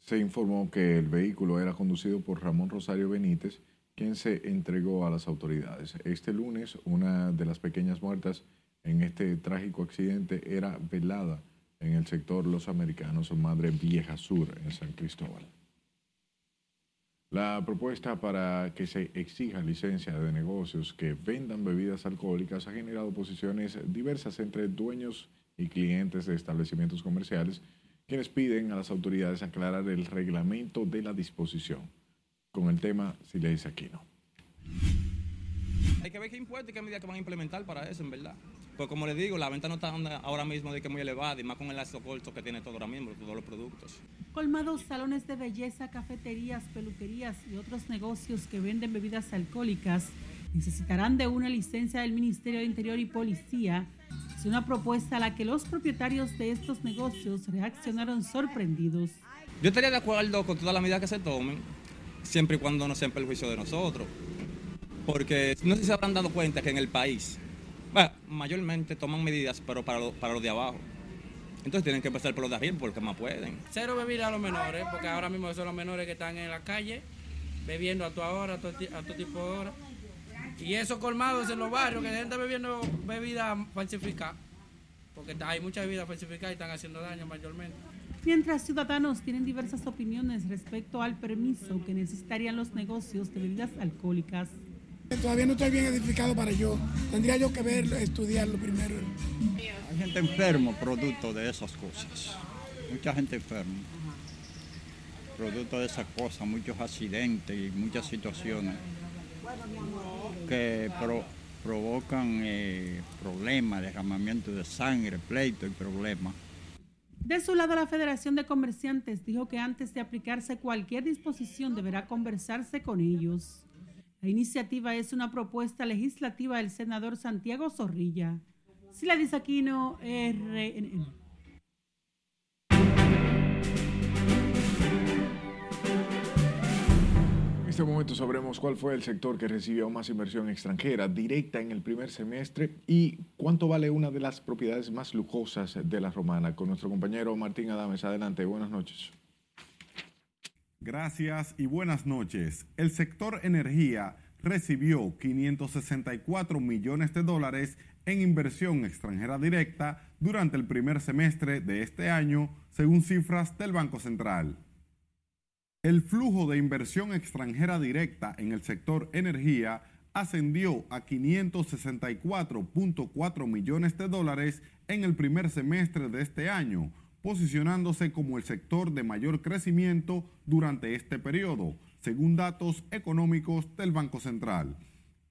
Speaker 2: Se informó que el vehículo era conducido por Ramón Rosario Benítez, quien se entregó a las autoridades. Este lunes, una de las pequeñas muertas en este trágico accidente era velada en el sector Los Americanos o Madre Vieja Sur en San Cristóbal. La propuesta para que se exija licencia de negocios que vendan bebidas alcohólicas ha generado posiciones diversas entre dueños y clientes de establecimientos comerciales, quienes piden a las autoridades aclarar el reglamento de la disposición. Con el tema, si le dice aquí no.
Speaker 30: Hay que ver qué impuestos y qué medidas van a implementar para eso, en verdad. Pues como les digo, la venta no está ahora mismo de que muy elevada y más con el lazo corto que tiene todo ahora mismo, todos los productos.
Speaker 31: Colmados, salones de belleza, cafeterías, peluquerías y otros negocios que venden bebidas alcohólicas necesitarán de una licencia del Ministerio de Interior y Policía. Es una propuesta a la que los propietarios de estos negocios reaccionaron sorprendidos.
Speaker 30: Yo estaría de acuerdo con todas las medidas que se tomen, siempre y cuando no sean perjuicio de nosotros. Porque no sé si se habrán dado cuenta que en el país bueno, mayormente toman medidas, pero para, para los de abajo. Entonces tienen que empezar por los de arriba porque más pueden.
Speaker 32: Cero bebida a los menores, porque ahora mismo son los menores que están en la calle, bebiendo a tu hora, a tu, tipo de hora. Y esos colmados en los barrios, que gente bebiendo bebida falsificada, porque hay mucha bebida falsificada y están haciendo daño mayormente.
Speaker 31: Mientras ciudadanos tienen diversas opiniones respecto al permiso que necesitarían los negocios de bebidas alcohólicas.
Speaker 33: Todavía no estoy bien edificado para yo. Tendría yo que verlo, estudiarlo primero.
Speaker 34: Hay gente enferma producto de esas cosas. Mucha gente enferma. Producto de esas cosas, muchos accidentes y muchas situaciones que provocan eh, problemas, derramamiento de sangre, pleito y problemas.
Speaker 31: De su lado, la Federación de Comerciantes dijo que antes de aplicarse cualquier disposición deberá conversarse con ellos. La iniciativa es una propuesta legislativa del senador Santiago Zorrilla. Sila Disaquino, RNN.
Speaker 2: En este momento sabremos cuál fue el sector que recibió más inversión extranjera directa en el primer semestre y cuánto vale una de las propiedades más lujosas de la romana. Con nuestro compañero Martín Adames. Adelante, buenas noches.
Speaker 23: Gracias y buenas noches. El sector energía recibió 564 millones de dólares en inversión extranjera directa durante el primer semestre de este año, según cifras del Banco Central. El flujo de inversión extranjera directa en el sector energía ascendió a 564.4 millones de dólares en el primer semestre de este año, posicionándose como el sector de mayor crecimiento durante este periodo, según datos económicos del Banco Central.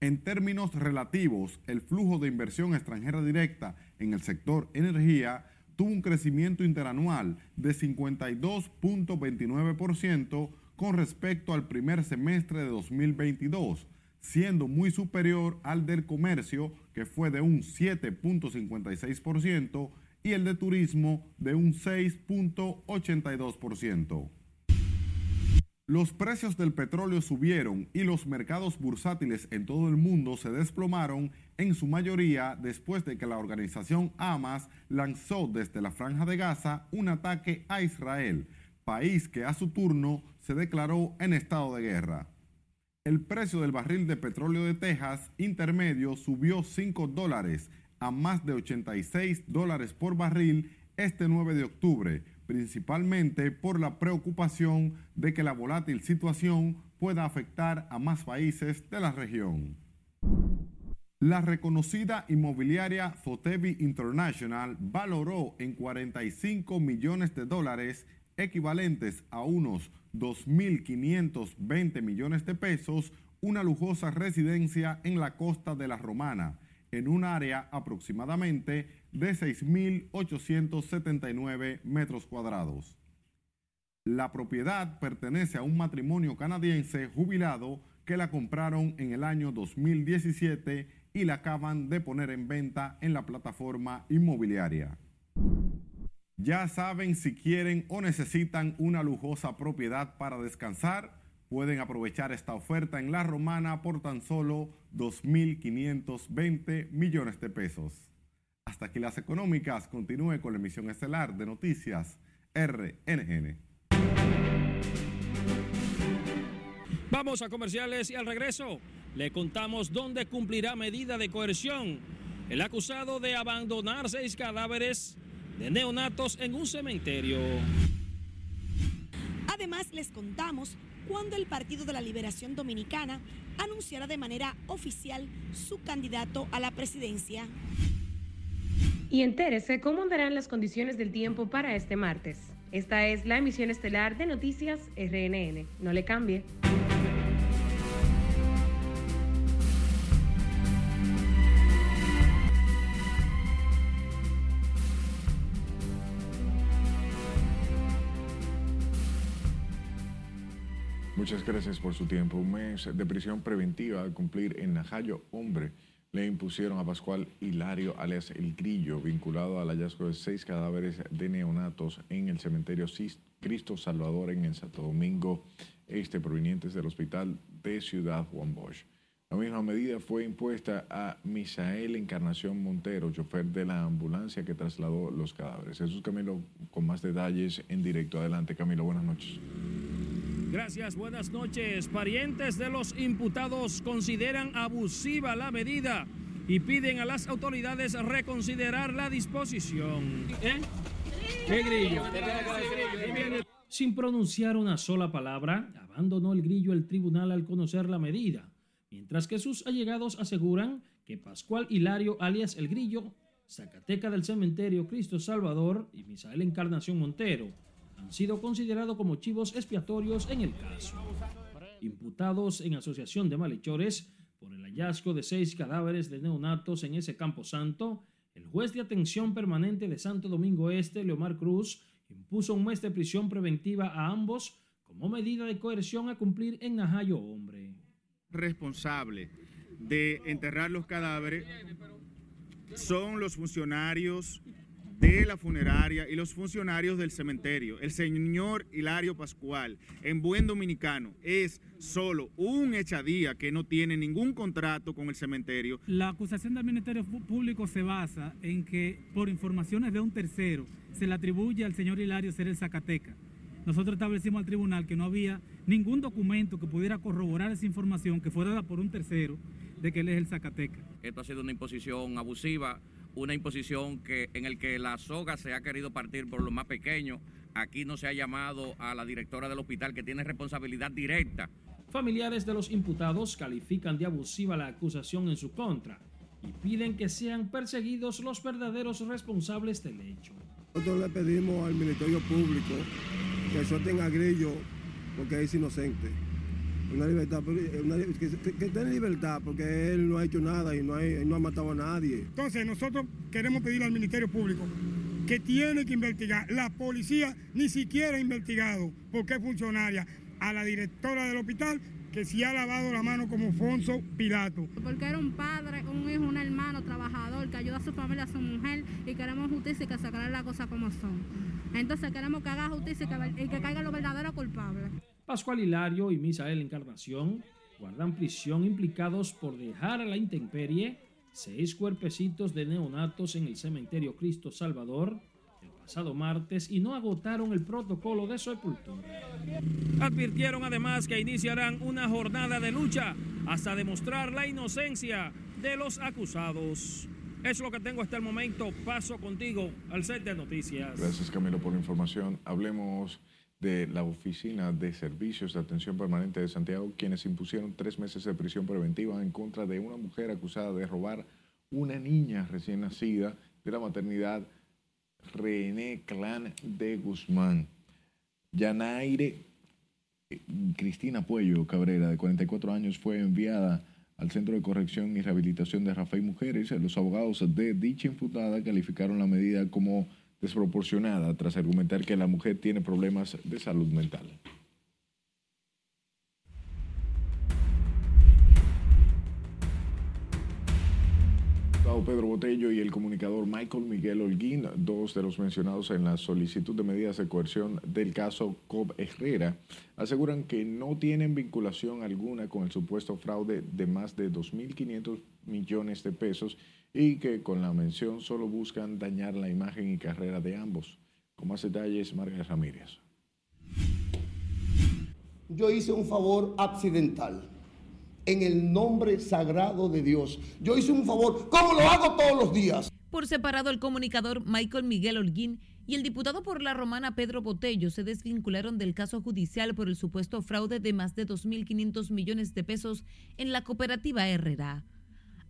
Speaker 23: En términos relativos, el flujo de inversión extranjera directa en el sector energía tuvo un crecimiento interanual de 52.29% con respecto al primer semestre de 2022, siendo muy superior al del comercio, que fue de un 7.56%, y el de turismo de un 6.82%. Los precios del petróleo subieron y los mercados bursátiles en todo el mundo se desplomaron en su mayoría después de que la organización Hamas lanzó desde la franja de Gaza un ataque a Israel, país que a su turno se declaró en estado de guerra. El precio del barril de petróleo de Texas intermedio subió 5 dólares a más de 86 dólares por barril este 9 de octubre, principalmente por la preocupación de que la volátil situación pueda afectar a más países de la región. La reconocida inmobiliaria Sotheby International valoró en 45 millones de dólares, equivalentes a unos 2.520 millones de pesos, una lujosa residencia en la costa de la Romana, en un área aproximadamente de 6.879 metros cuadrados. La propiedad pertenece a un matrimonio canadiense jubilado que la compraron en el año 2017 y la acaban de poner en venta en la plataforma inmobiliaria. Ya saben si quieren o necesitan una lujosa propiedad para descansar, pueden aprovechar esta oferta en La Romana por tan solo 2.520 millones de pesos. Hasta aquí las económicas. Continúe con la emisión estelar de noticias RNN.
Speaker 35: Vamos a comerciales y al regreso le contamos dónde cumplirá medida de coerción el acusado de abandonar seis cadáveres de neonatos en un cementerio.
Speaker 36: Además, les contamos cuando el Partido de la Liberación Dominicana anunciará de manera oficial su candidato a la presidencia.
Speaker 37: Y entérese cómo andarán las condiciones del tiempo para este martes. Esta es la emisión estelar de Noticias RNN. No le cambie.
Speaker 2: Muchas gracias por su tiempo. Un mes de prisión preventiva al cumplir en Najayo, hombre, le impusieron a Pascual Hilario, alias El Grillo, vinculado al hallazgo de seis cadáveres de neonatos en el cementerio Cristo Salvador en el Santo Domingo Este, provenientes del hospital de Ciudad Juan Bosch. La misma medida fue impuesta a Misael Encarnación Montero, chofer de la ambulancia que trasladó los cadáveres. Jesús Camilo, con más detalles en directo. Adelante, Camilo, buenas noches.
Speaker 35: Gracias, buenas noches. Parientes de los imputados consideran abusiva la medida y piden a las autoridades reconsiderar la disposición. ¿Eh? ¿Qué grillo? Sin pronunciar una sola palabra, abandonó el grillo el tribunal al conocer la medida, mientras que sus allegados aseguran que Pascual Hilario, alias El Grillo, Zacateca del Cementerio Cristo Salvador y Misael Encarnación Montero sido considerados como chivos expiatorios en el caso. Imputados en asociación de malhechores por el hallazgo de seis cadáveres de neonatos en ese campo santo, el juez de atención permanente de Santo Domingo Este, Leomar Cruz, impuso un mes de prisión preventiva a ambos como medida de coerción a cumplir en Najayo Hombre.
Speaker 29: Responsable de enterrar los cadáveres son los funcionarios de la funeraria y los funcionarios del cementerio. El señor Hilario Pascual, en buen dominicano, es solo un echadía que no tiene ningún contrato con el cementerio.
Speaker 38: La acusación del Ministerio Público se basa en que por informaciones de un tercero se le atribuye al señor Hilario ser el Zacateca. Nosotros establecimos al tribunal que no había ningún documento que pudiera corroborar esa información que fuera dada por un tercero de que él es el Zacateca.
Speaker 39: Esto ha sido una imposición abusiva, una imposición que en el que la soga se ha querido partir por lo más pequeño. Aquí no se ha llamado a la directora del hospital que tiene responsabilidad directa.
Speaker 35: Familiares de los imputados califican de abusiva la acusación en su contra y piden que sean perseguidos los verdaderos responsables del hecho.
Speaker 24: Nosotros le pedimos al Ministerio Público que suelten a Grillo porque es inocente. Una libertad, que, esté en libertad porque él no ha hecho nada y no, no ha matado a nadie.
Speaker 40: Entonces nosotros queremos pedir al Ministerio Público que tiene que investigar. La policía ni siquiera ha investigado porque es funcionaria. A la directora del hospital que sí ha lavado la mano como Fonso Pilato.
Speaker 41: Porque era un padre, un hijo, un hermano trabajador que ayuda a su familia, a su mujer y queremos justicia y que sacar las cosas como son. Entonces queremos que haga justicia y que, y que caigan los verdaderos culpables.
Speaker 35: Pascual Hilario y Misael Encarnación guardan prisión implicados por dejar a la intemperie seis cuerpecitos de neonatos en el cementerio Cristo Salvador pasado martes y no agotaron el protocolo de sepultura. Advirtieron además que iniciarán una jornada de lucha hasta demostrar la inocencia de los acusados. Es lo que tengo hasta el momento. Paso contigo al set de noticias.
Speaker 2: Gracias Camilo por la información. Hablemos de la Oficina de Servicios de Atención Permanente de Santiago, quienes impusieron tres meses de prisión preventiva en contra de una mujer acusada de robar una niña recién nacida de la maternidad René Clan de Guzmán. Yanaire eh, Cristina Puello Cabrera, de 44 años, fue enviada al Centro de Corrección y Rehabilitación de Rafael Mujeres. Los abogados de dicha imputada calificaron la medida como desproporcionada tras argumentar que la mujer tiene problemas de salud mental. Pedro Botello y el comunicador Michael Miguel Holguín, dos de los mencionados en la solicitud de medidas de coerción del caso Cobb Herrera, aseguran que no tienen vinculación alguna con el supuesto fraude de más de 2.500 millones de pesos y que con la mención solo buscan dañar la imagen y carrera de ambos. Con más detalles, Margarita Ramírez.
Speaker 42: Yo hice un favor accidental en el nombre sagrado de Dios. Yo hice un favor, como lo hago todos los días.
Speaker 43: Por separado, el comunicador Michael Miguel Holguín y el diputado por la romana Pedro Botello se desvincularon del caso judicial por el supuesto fraude de más de 2.500 millones de pesos en la cooperativa Herrera.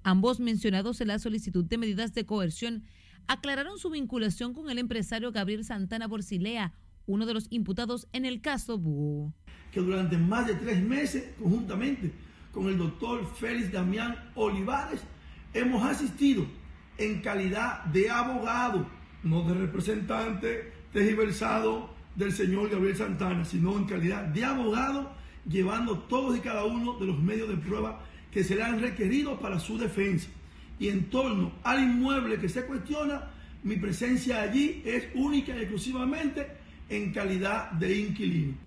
Speaker 43: Ambos mencionados en la solicitud de medidas de coerción aclararon su vinculación con el empresario Gabriel Santana Borcilea, uno de los imputados en el caso Búho.
Speaker 40: Que durante más de tres meses, conjuntamente, con el doctor Félix Damián Olivares, hemos asistido en calidad de abogado, no de representante tergiversado del señor Gabriel Santana, sino en calidad de abogado, llevando todos y cada uno de los medios de prueba que se le han requerido para su defensa. Y en torno al inmueble que se cuestiona, mi presencia allí es única y exclusivamente en calidad de inquilino.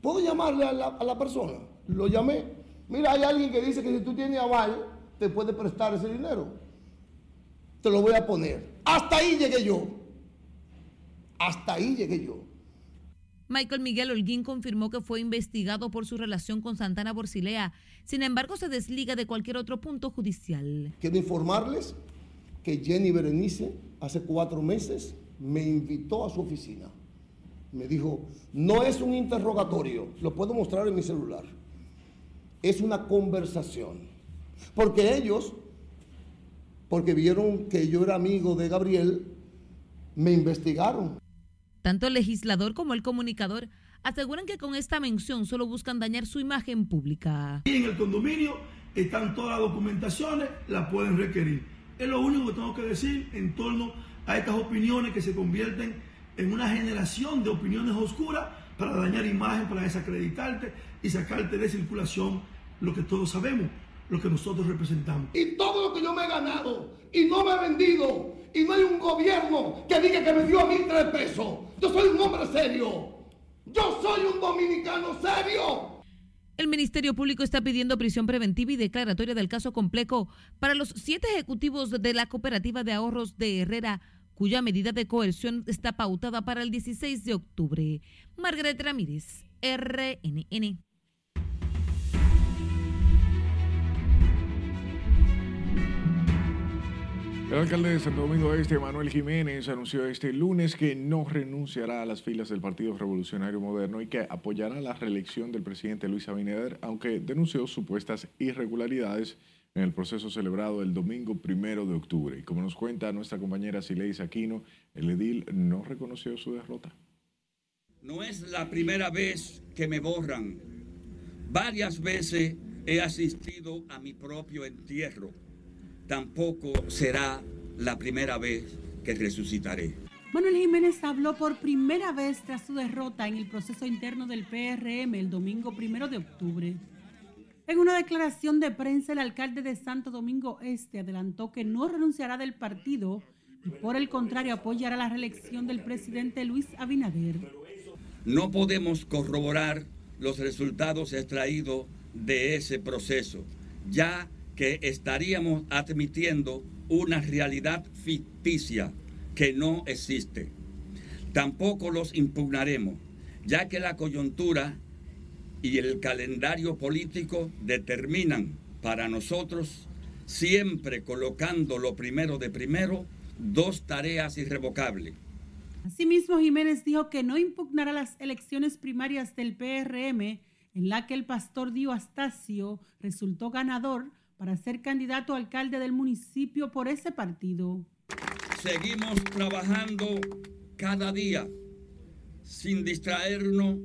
Speaker 42: ¿Puedo llamarle a la, a la persona? Lo llamé Mira, hay alguien que dice que si tú tienes aval, te puede prestar ese dinero. Te lo voy a poner. Hasta ahí llegué yo. Hasta ahí llegué yo.
Speaker 43: Michael Miguel Holguín confirmó que fue investigado por su relación con Santana Borcilea. Sin embargo, se desliga de cualquier otro punto judicial.
Speaker 42: Quiero informarles que Jenny Berenice hace cuatro meses me invitó a su oficina. Me dijo, no es un interrogatorio, lo puedo mostrar en mi celular es una conversación. Porque ellos, porque vieron que yo era amigo de Gabriel, me investigaron.
Speaker 43: Tanto el legislador como el comunicador aseguran que con esta mención solo buscan dañar su imagen pública.
Speaker 40: Y en el condominio están todas las documentaciones, las pueden requerir. Es lo único que tengo que decir en torno a estas opiniones que se convierten en una generación de opiniones oscuras para dañar imagen, para desacreditarte y sacarte de circulación lo que todos sabemos, lo que nosotros representamos.
Speaker 42: Y todo lo que yo me he ganado y no me he vendido y no hay un gobierno que diga que me dio a mí tres pesos. Yo soy un hombre serio. Yo soy un dominicano serio.
Speaker 43: El Ministerio Público está pidiendo prisión preventiva y declaratoria del caso complejo para los siete ejecutivos de la Cooperativa de Ahorros de Herrera, cuya medida de coerción está pautada para el 16 de octubre. Margaret Ramírez, RNN.
Speaker 2: El alcalde de Santo Domingo Este, Manuel Jiménez, anunció este lunes que no renunciará a las filas del Partido Revolucionario Moderno y que apoyará la reelección del presidente Luis Abinader, aunque denunció supuestas irregularidades en el proceso celebrado el domingo primero de octubre. Y como nos cuenta nuestra compañera Sileis Aquino, el edil no reconoció su derrota.
Speaker 44: No es la primera vez que me borran. Varias veces he asistido a mi propio entierro tampoco será la primera vez que resucitaré.
Speaker 31: Manuel Jiménez habló por primera vez tras su derrota en el proceso interno del PRM el domingo primero de octubre. En una declaración de prensa, el alcalde de Santo Domingo Este adelantó que no renunciará del partido y por el contrario apoyará la reelección del presidente Luis Abinader.
Speaker 44: No podemos corroborar los resultados extraídos de ese proceso, ya que estaríamos admitiendo una realidad ficticia que no existe. Tampoco los impugnaremos, ya que la coyuntura y el calendario político determinan para nosotros, siempre colocando lo primero de primero, dos tareas irrevocables.
Speaker 31: Asimismo, Jiménez dijo que no impugnará las elecciones primarias del PRM, en la que el pastor Dio Astacio resultó ganador para ser candidato a alcalde del municipio por ese partido.
Speaker 44: Seguimos trabajando cada día sin distraernos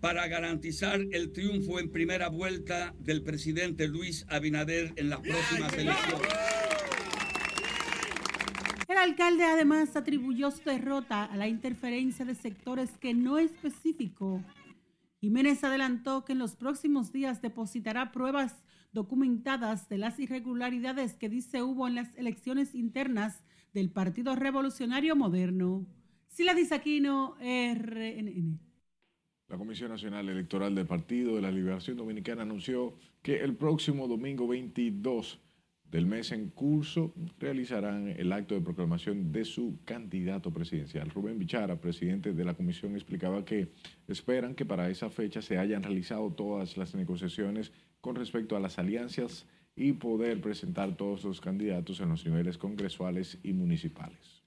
Speaker 44: para garantizar el triunfo en primera vuelta del presidente Luis Abinader en las próximas elecciones.
Speaker 31: El alcalde además atribuyó su derrota a la interferencia de sectores que no especificó. Jiménez adelantó que en los próximos días depositará pruebas documentadas de las irregularidades que dice hubo en las elecciones internas del Partido Revolucionario Moderno. Sila Disaquino, RNN.
Speaker 2: La Comisión Nacional Electoral del Partido de la Liberación Dominicana anunció que el próximo domingo 22 del mes en curso realizarán el acto de proclamación de su candidato presidencial. Rubén Bichara, presidente de la comisión, explicaba que esperan que para esa fecha se hayan realizado todas las negociaciones con respecto a las alianzas y poder presentar todos los candidatos en los niveles congresuales y municipales.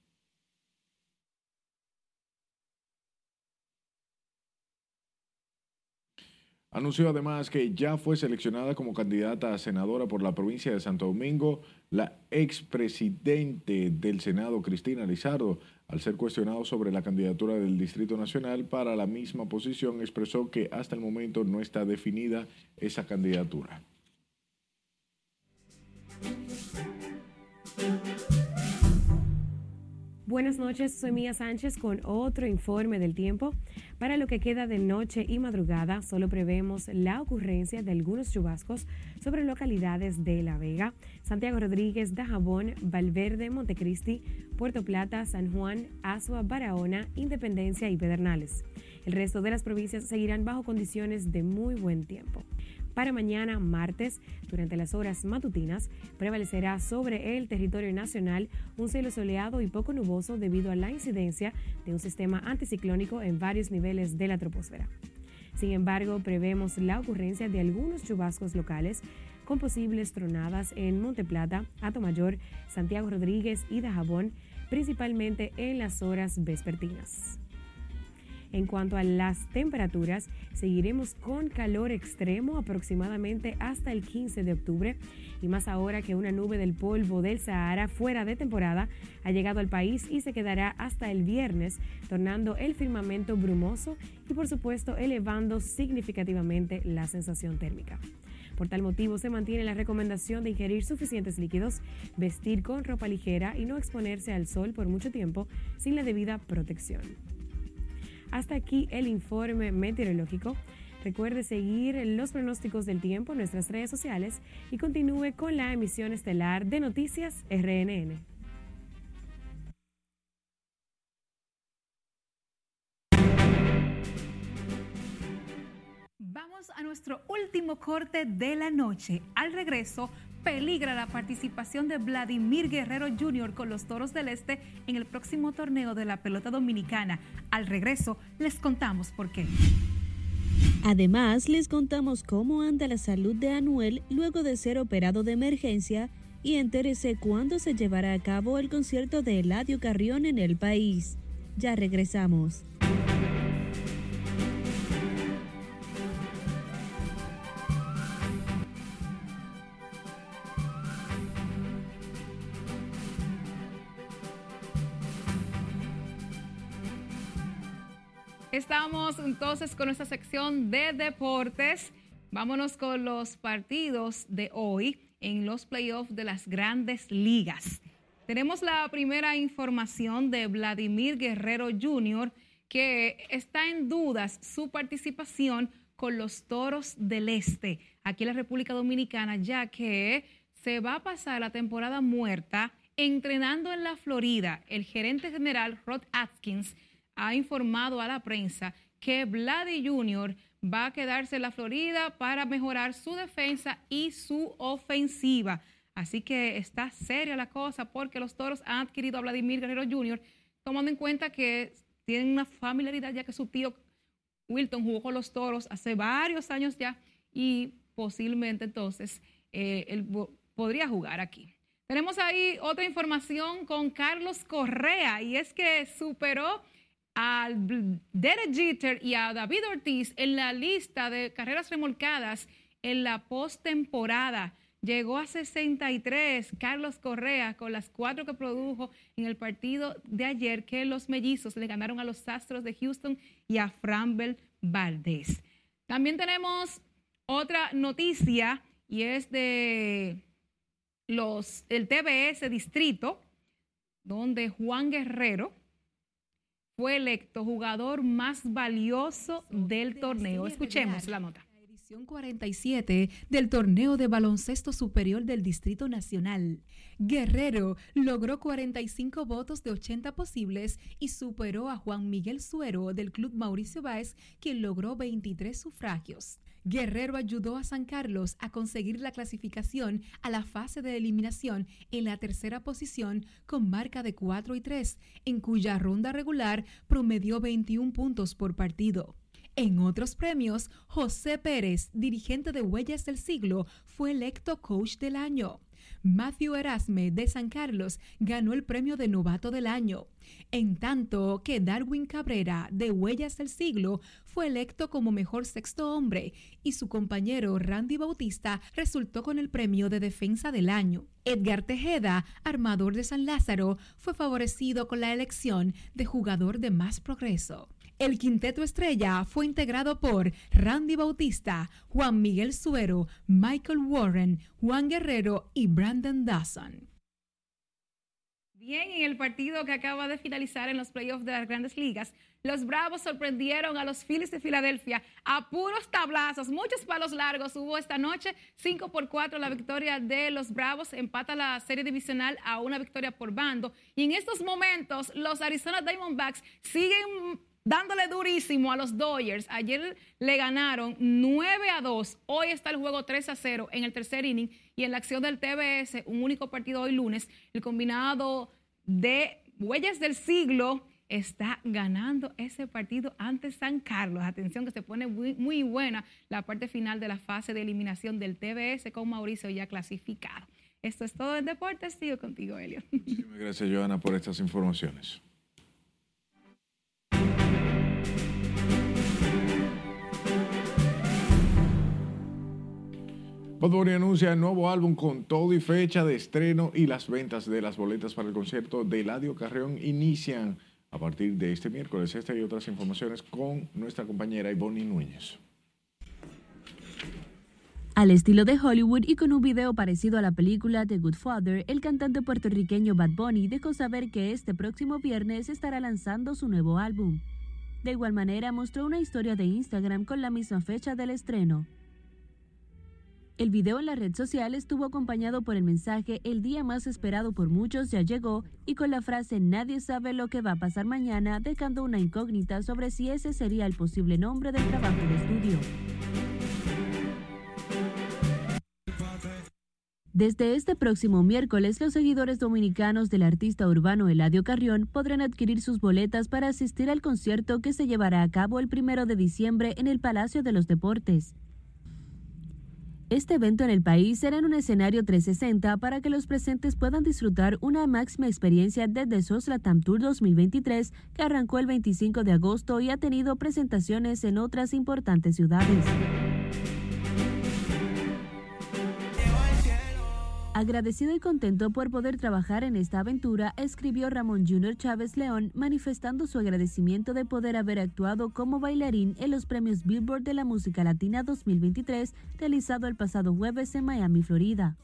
Speaker 2: Anunció además que ya fue seleccionada como candidata a senadora por la provincia de Santo Domingo la expresidente del Senado, Cristina Lizardo. Al ser cuestionado sobre la candidatura del Distrito Nacional para la misma posición, expresó que hasta el momento no está definida esa candidatura.
Speaker 45: Buenas noches, soy Mía Sánchez con otro informe del tiempo. Para lo que queda de noche y madrugada, solo prevemos la ocurrencia de algunos chubascos sobre localidades de La Vega, Santiago Rodríguez, Dajabón, Valverde, Montecristi, Puerto Plata, San Juan, Asua, Barahona, Independencia y Pedernales. El resto de las provincias seguirán bajo condiciones de muy buen tiempo. Para mañana, martes, durante las horas matutinas, prevalecerá sobre el territorio nacional un cielo soleado y poco nuboso debido a la incidencia de un sistema anticiclónico en varios niveles de la troposfera. Sin embargo, prevemos la ocurrencia de algunos chubascos locales con posibles tronadas en Monte Plata, Atomayor, Santiago Rodríguez y Dajabón, principalmente en las horas vespertinas. En cuanto a las temperaturas, seguiremos con calor extremo aproximadamente hasta el 15 de octubre y más ahora que una nube del polvo del Sahara fuera de temporada ha llegado al país y se quedará hasta el viernes, tornando el firmamento brumoso y por supuesto elevando significativamente la sensación térmica. Por tal motivo, se mantiene la recomendación de ingerir suficientes líquidos, vestir con ropa ligera y no exponerse al sol por mucho tiempo sin la debida protección. Hasta aquí el informe meteorológico. Recuerde seguir los pronósticos del tiempo en nuestras redes sociales y continúe con la emisión estelar de Noticias RNN.
Speaker 46: Vamos a nuestro último corte de la noche. Al regreso, peligra la participación de Vladimir Guerrero Jr. con los Toros del Este en el próximo torneo de la pelota dominicana. Al regreso, les contamos por qué.
Speaker 47: Además, les contamos cómo anda la salud de Anuel luego de ser operado de emergencia y entérese cuándo se llevará a cabo el concierto de Eladio Carrión en el país. Ya regresamos.
Speaker 46: Estamos entonces con nuestra sección de deportes. Vámonos con los partidos de hoy en los playoffs de las grandes ligas. Tenemos la primera información de Vladimir Guerrero Jr., que está en dudas su participación con los Toros del Este, aquí en la República Dominicana, ya que se va a pasar la temporada muerta entrenando en la Florida. El gerente general Rod Atkins ha informado a la prensa que Vladi Jr. va a quedarse en la Florida para mejorar su defensa y su ofensiva. Así que está seria la cosa porque los toros han adquirido a Vladimir Guerrero Jr., tomando en cuenta que tienen una familiaridad ya que su tío Wilton jugó con los toros hace varios años ya y posiblemente entonces eh, él podría jugar aquí. Tenemos ahí otra información con Carlos Correa y es que superó a Derek Jeter y a David Ortiz en la lista de carreras remolcadas en la postemporada. Llegó a 63 Carlos Correa con las cuatro que produjo en el partido de ayer que los mellizos le ganaron a los Astros de Houston y a Framber Valdez. También tenemos otra noticia y es de los el TBS Distrito, donde Juan Guerrero fue electo jugador más valioso del torneo. Escuchemos la nota.
Speaker 48: Edición 47 del torneo de baloncesto superior del Distrito Nacional. Guerrero logró 45 votos de 80 posibles y superó a Juan Miguel Suero del Club Mauricio Báez, quien logró 23 sufragios. Guerrero ayudó a San Carlos a conseguir la clasificación a la fase de eliminación en la tercera posición con marca de 4 y 3, en cuya ronda regular promedió 21 puntos por partido. En otros premios, José Pérez, dirigente de Huellas del Siglo, fue electo coach del año. Matthew Erasme de San Carlos ganó el premio de novato del año, en tanto que Darwin Cabrera de Huellas del Siglo fue electo como mejor sexto hombre y su compañero Randy Bautista resultó con el premio de defensa del año. Edgar Tejeda, armador de San Lázaro, fue favorecido con la elección de jugador de más progreso. El quinteto estrella fue integrado por Randy Bautista, Juan Miguel Suero, Michael Warren, Juan Guerrero y Brandon Dawson.
Speaker 46: Bien, en el partido que acaba de finalizar en los playoffs de las grandes ligas, los Bravos sorprendieron a los Phillies de Filadelfia a puros tablazos, muchos palos largos hubo esta noche, 5 por 4 la victoria de los Bravos, empata la serie divisional a una victoria por bando. Y en estos momentos, los Arizona Diamondbacks siguen dándole durísimo a los Dodgers. Ayer le ganaron 9 a 2. Hoy está el juego 3 a 0 en el tercer inning y en la acción del TBS, un único partido hoy lunes, el combinado de Huellas del Siglo está ganando ese partido ante San Carlos. Atención que se pone muy, buena la parte final de la fase de eliminación del TBS con Mauricio ya clasificado. Esto es todo en deportes. Sigo contigo, Elio.
Speaker 2: Muchísimas gracias, Joana, por estas informaciones. Bad Bunny anuncia el nuevo álbum con todo y fecha de estreno y las ventas de las boletas para el concierto de Eladio Carreón inician a partir de este miércoles. Esta y otras informaciones con nuestra compañera Ivonne Núñez.
Speaker 47: Al estilo de Hollywood y con un video parecido a la película The Good Father, el cantante puertorriqueño Bad Bunny dejó saber que este próximo viernes estará lanzando su nuevo álbum. De igual manera, mostró una historia de Instagram con la misma fecha del estreno. El video en la red social estuvo acompañado por el mensaje El día más esperado por muchos ya llegó y con la frase Nadie sabe lo que va a pasar mañana, dejando una incógnita sobre si ese sería el posible nombre del trabajo de estudio. Desde este próximo miércoles, los seguidores dominicanos del artista urbano Eladio Carrión podrán adquirir sus boletas para asistir al concierto que se llevará a cabo el primero de diciembre en el Palacio de los Deportes. Este evento en el país será en un escenario 360 para que los presentes puedan disfrutar una máxima experiencia desde SOS Latam Tour 2023 que arrancó el 25 de agosto y ha tenido presentaciones en otras importantes ciudades. Agradecido y contento por poder trabajar en esta aventura, escribió Ramón Junior Chávez León, manifestando su agradecimiento de poder haber actuado como bailarín en los premios Billboard de la Música Latina 2023, realizado el pasado jueves en Miami, Florida.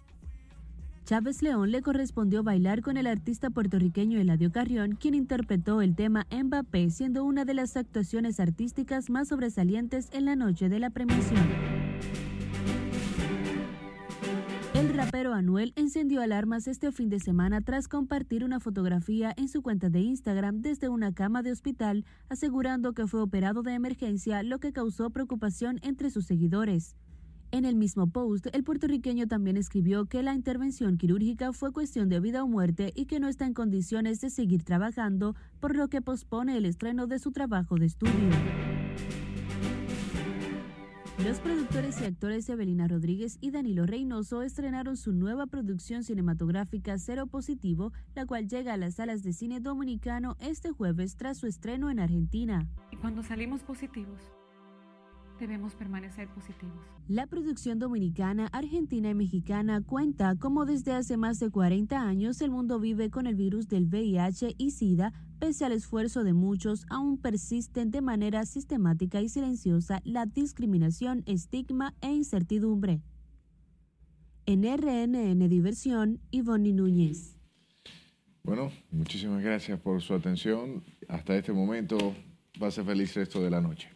Speaker 47: Chávez León le correspondió bailar con el artista puertorriqueño Eladio Carrión, quien interpretó el tema Mbappé, siendo una de las actuaciones artísticas más sobresalientes en la noche de la premiación. El rapero Anuel encendió alarmas este fin de semana tras compartir una fotografía en su cuenta de Instagram desde una cama de hospital, asegurando que fue operado de emergencia, lo que causó preocupación entre sus seguidores. En el mismo post, el puertorriqueño también escribió que la intervención quirúrgica fue cuestión de vida o muerte y que no está en condiciones de seguir trabajando, por lo que pospone el estreno de su trabajo de estudio. Los productores y actores Evelina Rodríguez y Danilo Reynoso estrenaron su nueva producción cinematográfica Cero Positivo, la cual llega a las salas de cine dominicano este jueves tras su estreno en Argentina.
Speaker 49: Y cuando salimos positivos, debemos permanecer positivos.
Speaker 47: La producción dominicana, argentina y mexicana cuenta cómo desde hace más de 40 años el mundo vive con el virus del VIH y SIDA, pese al esfuerzo de muchos, aún persisten de manera sistemática y silenciosa la discriminación, estigma e incertidumbre. En RNN Diversión, Ivonne Núñez.
Speaker 2: Bueno, muchísimas gracias por su atención. Hasta este momento, pase feliz resto de la noche.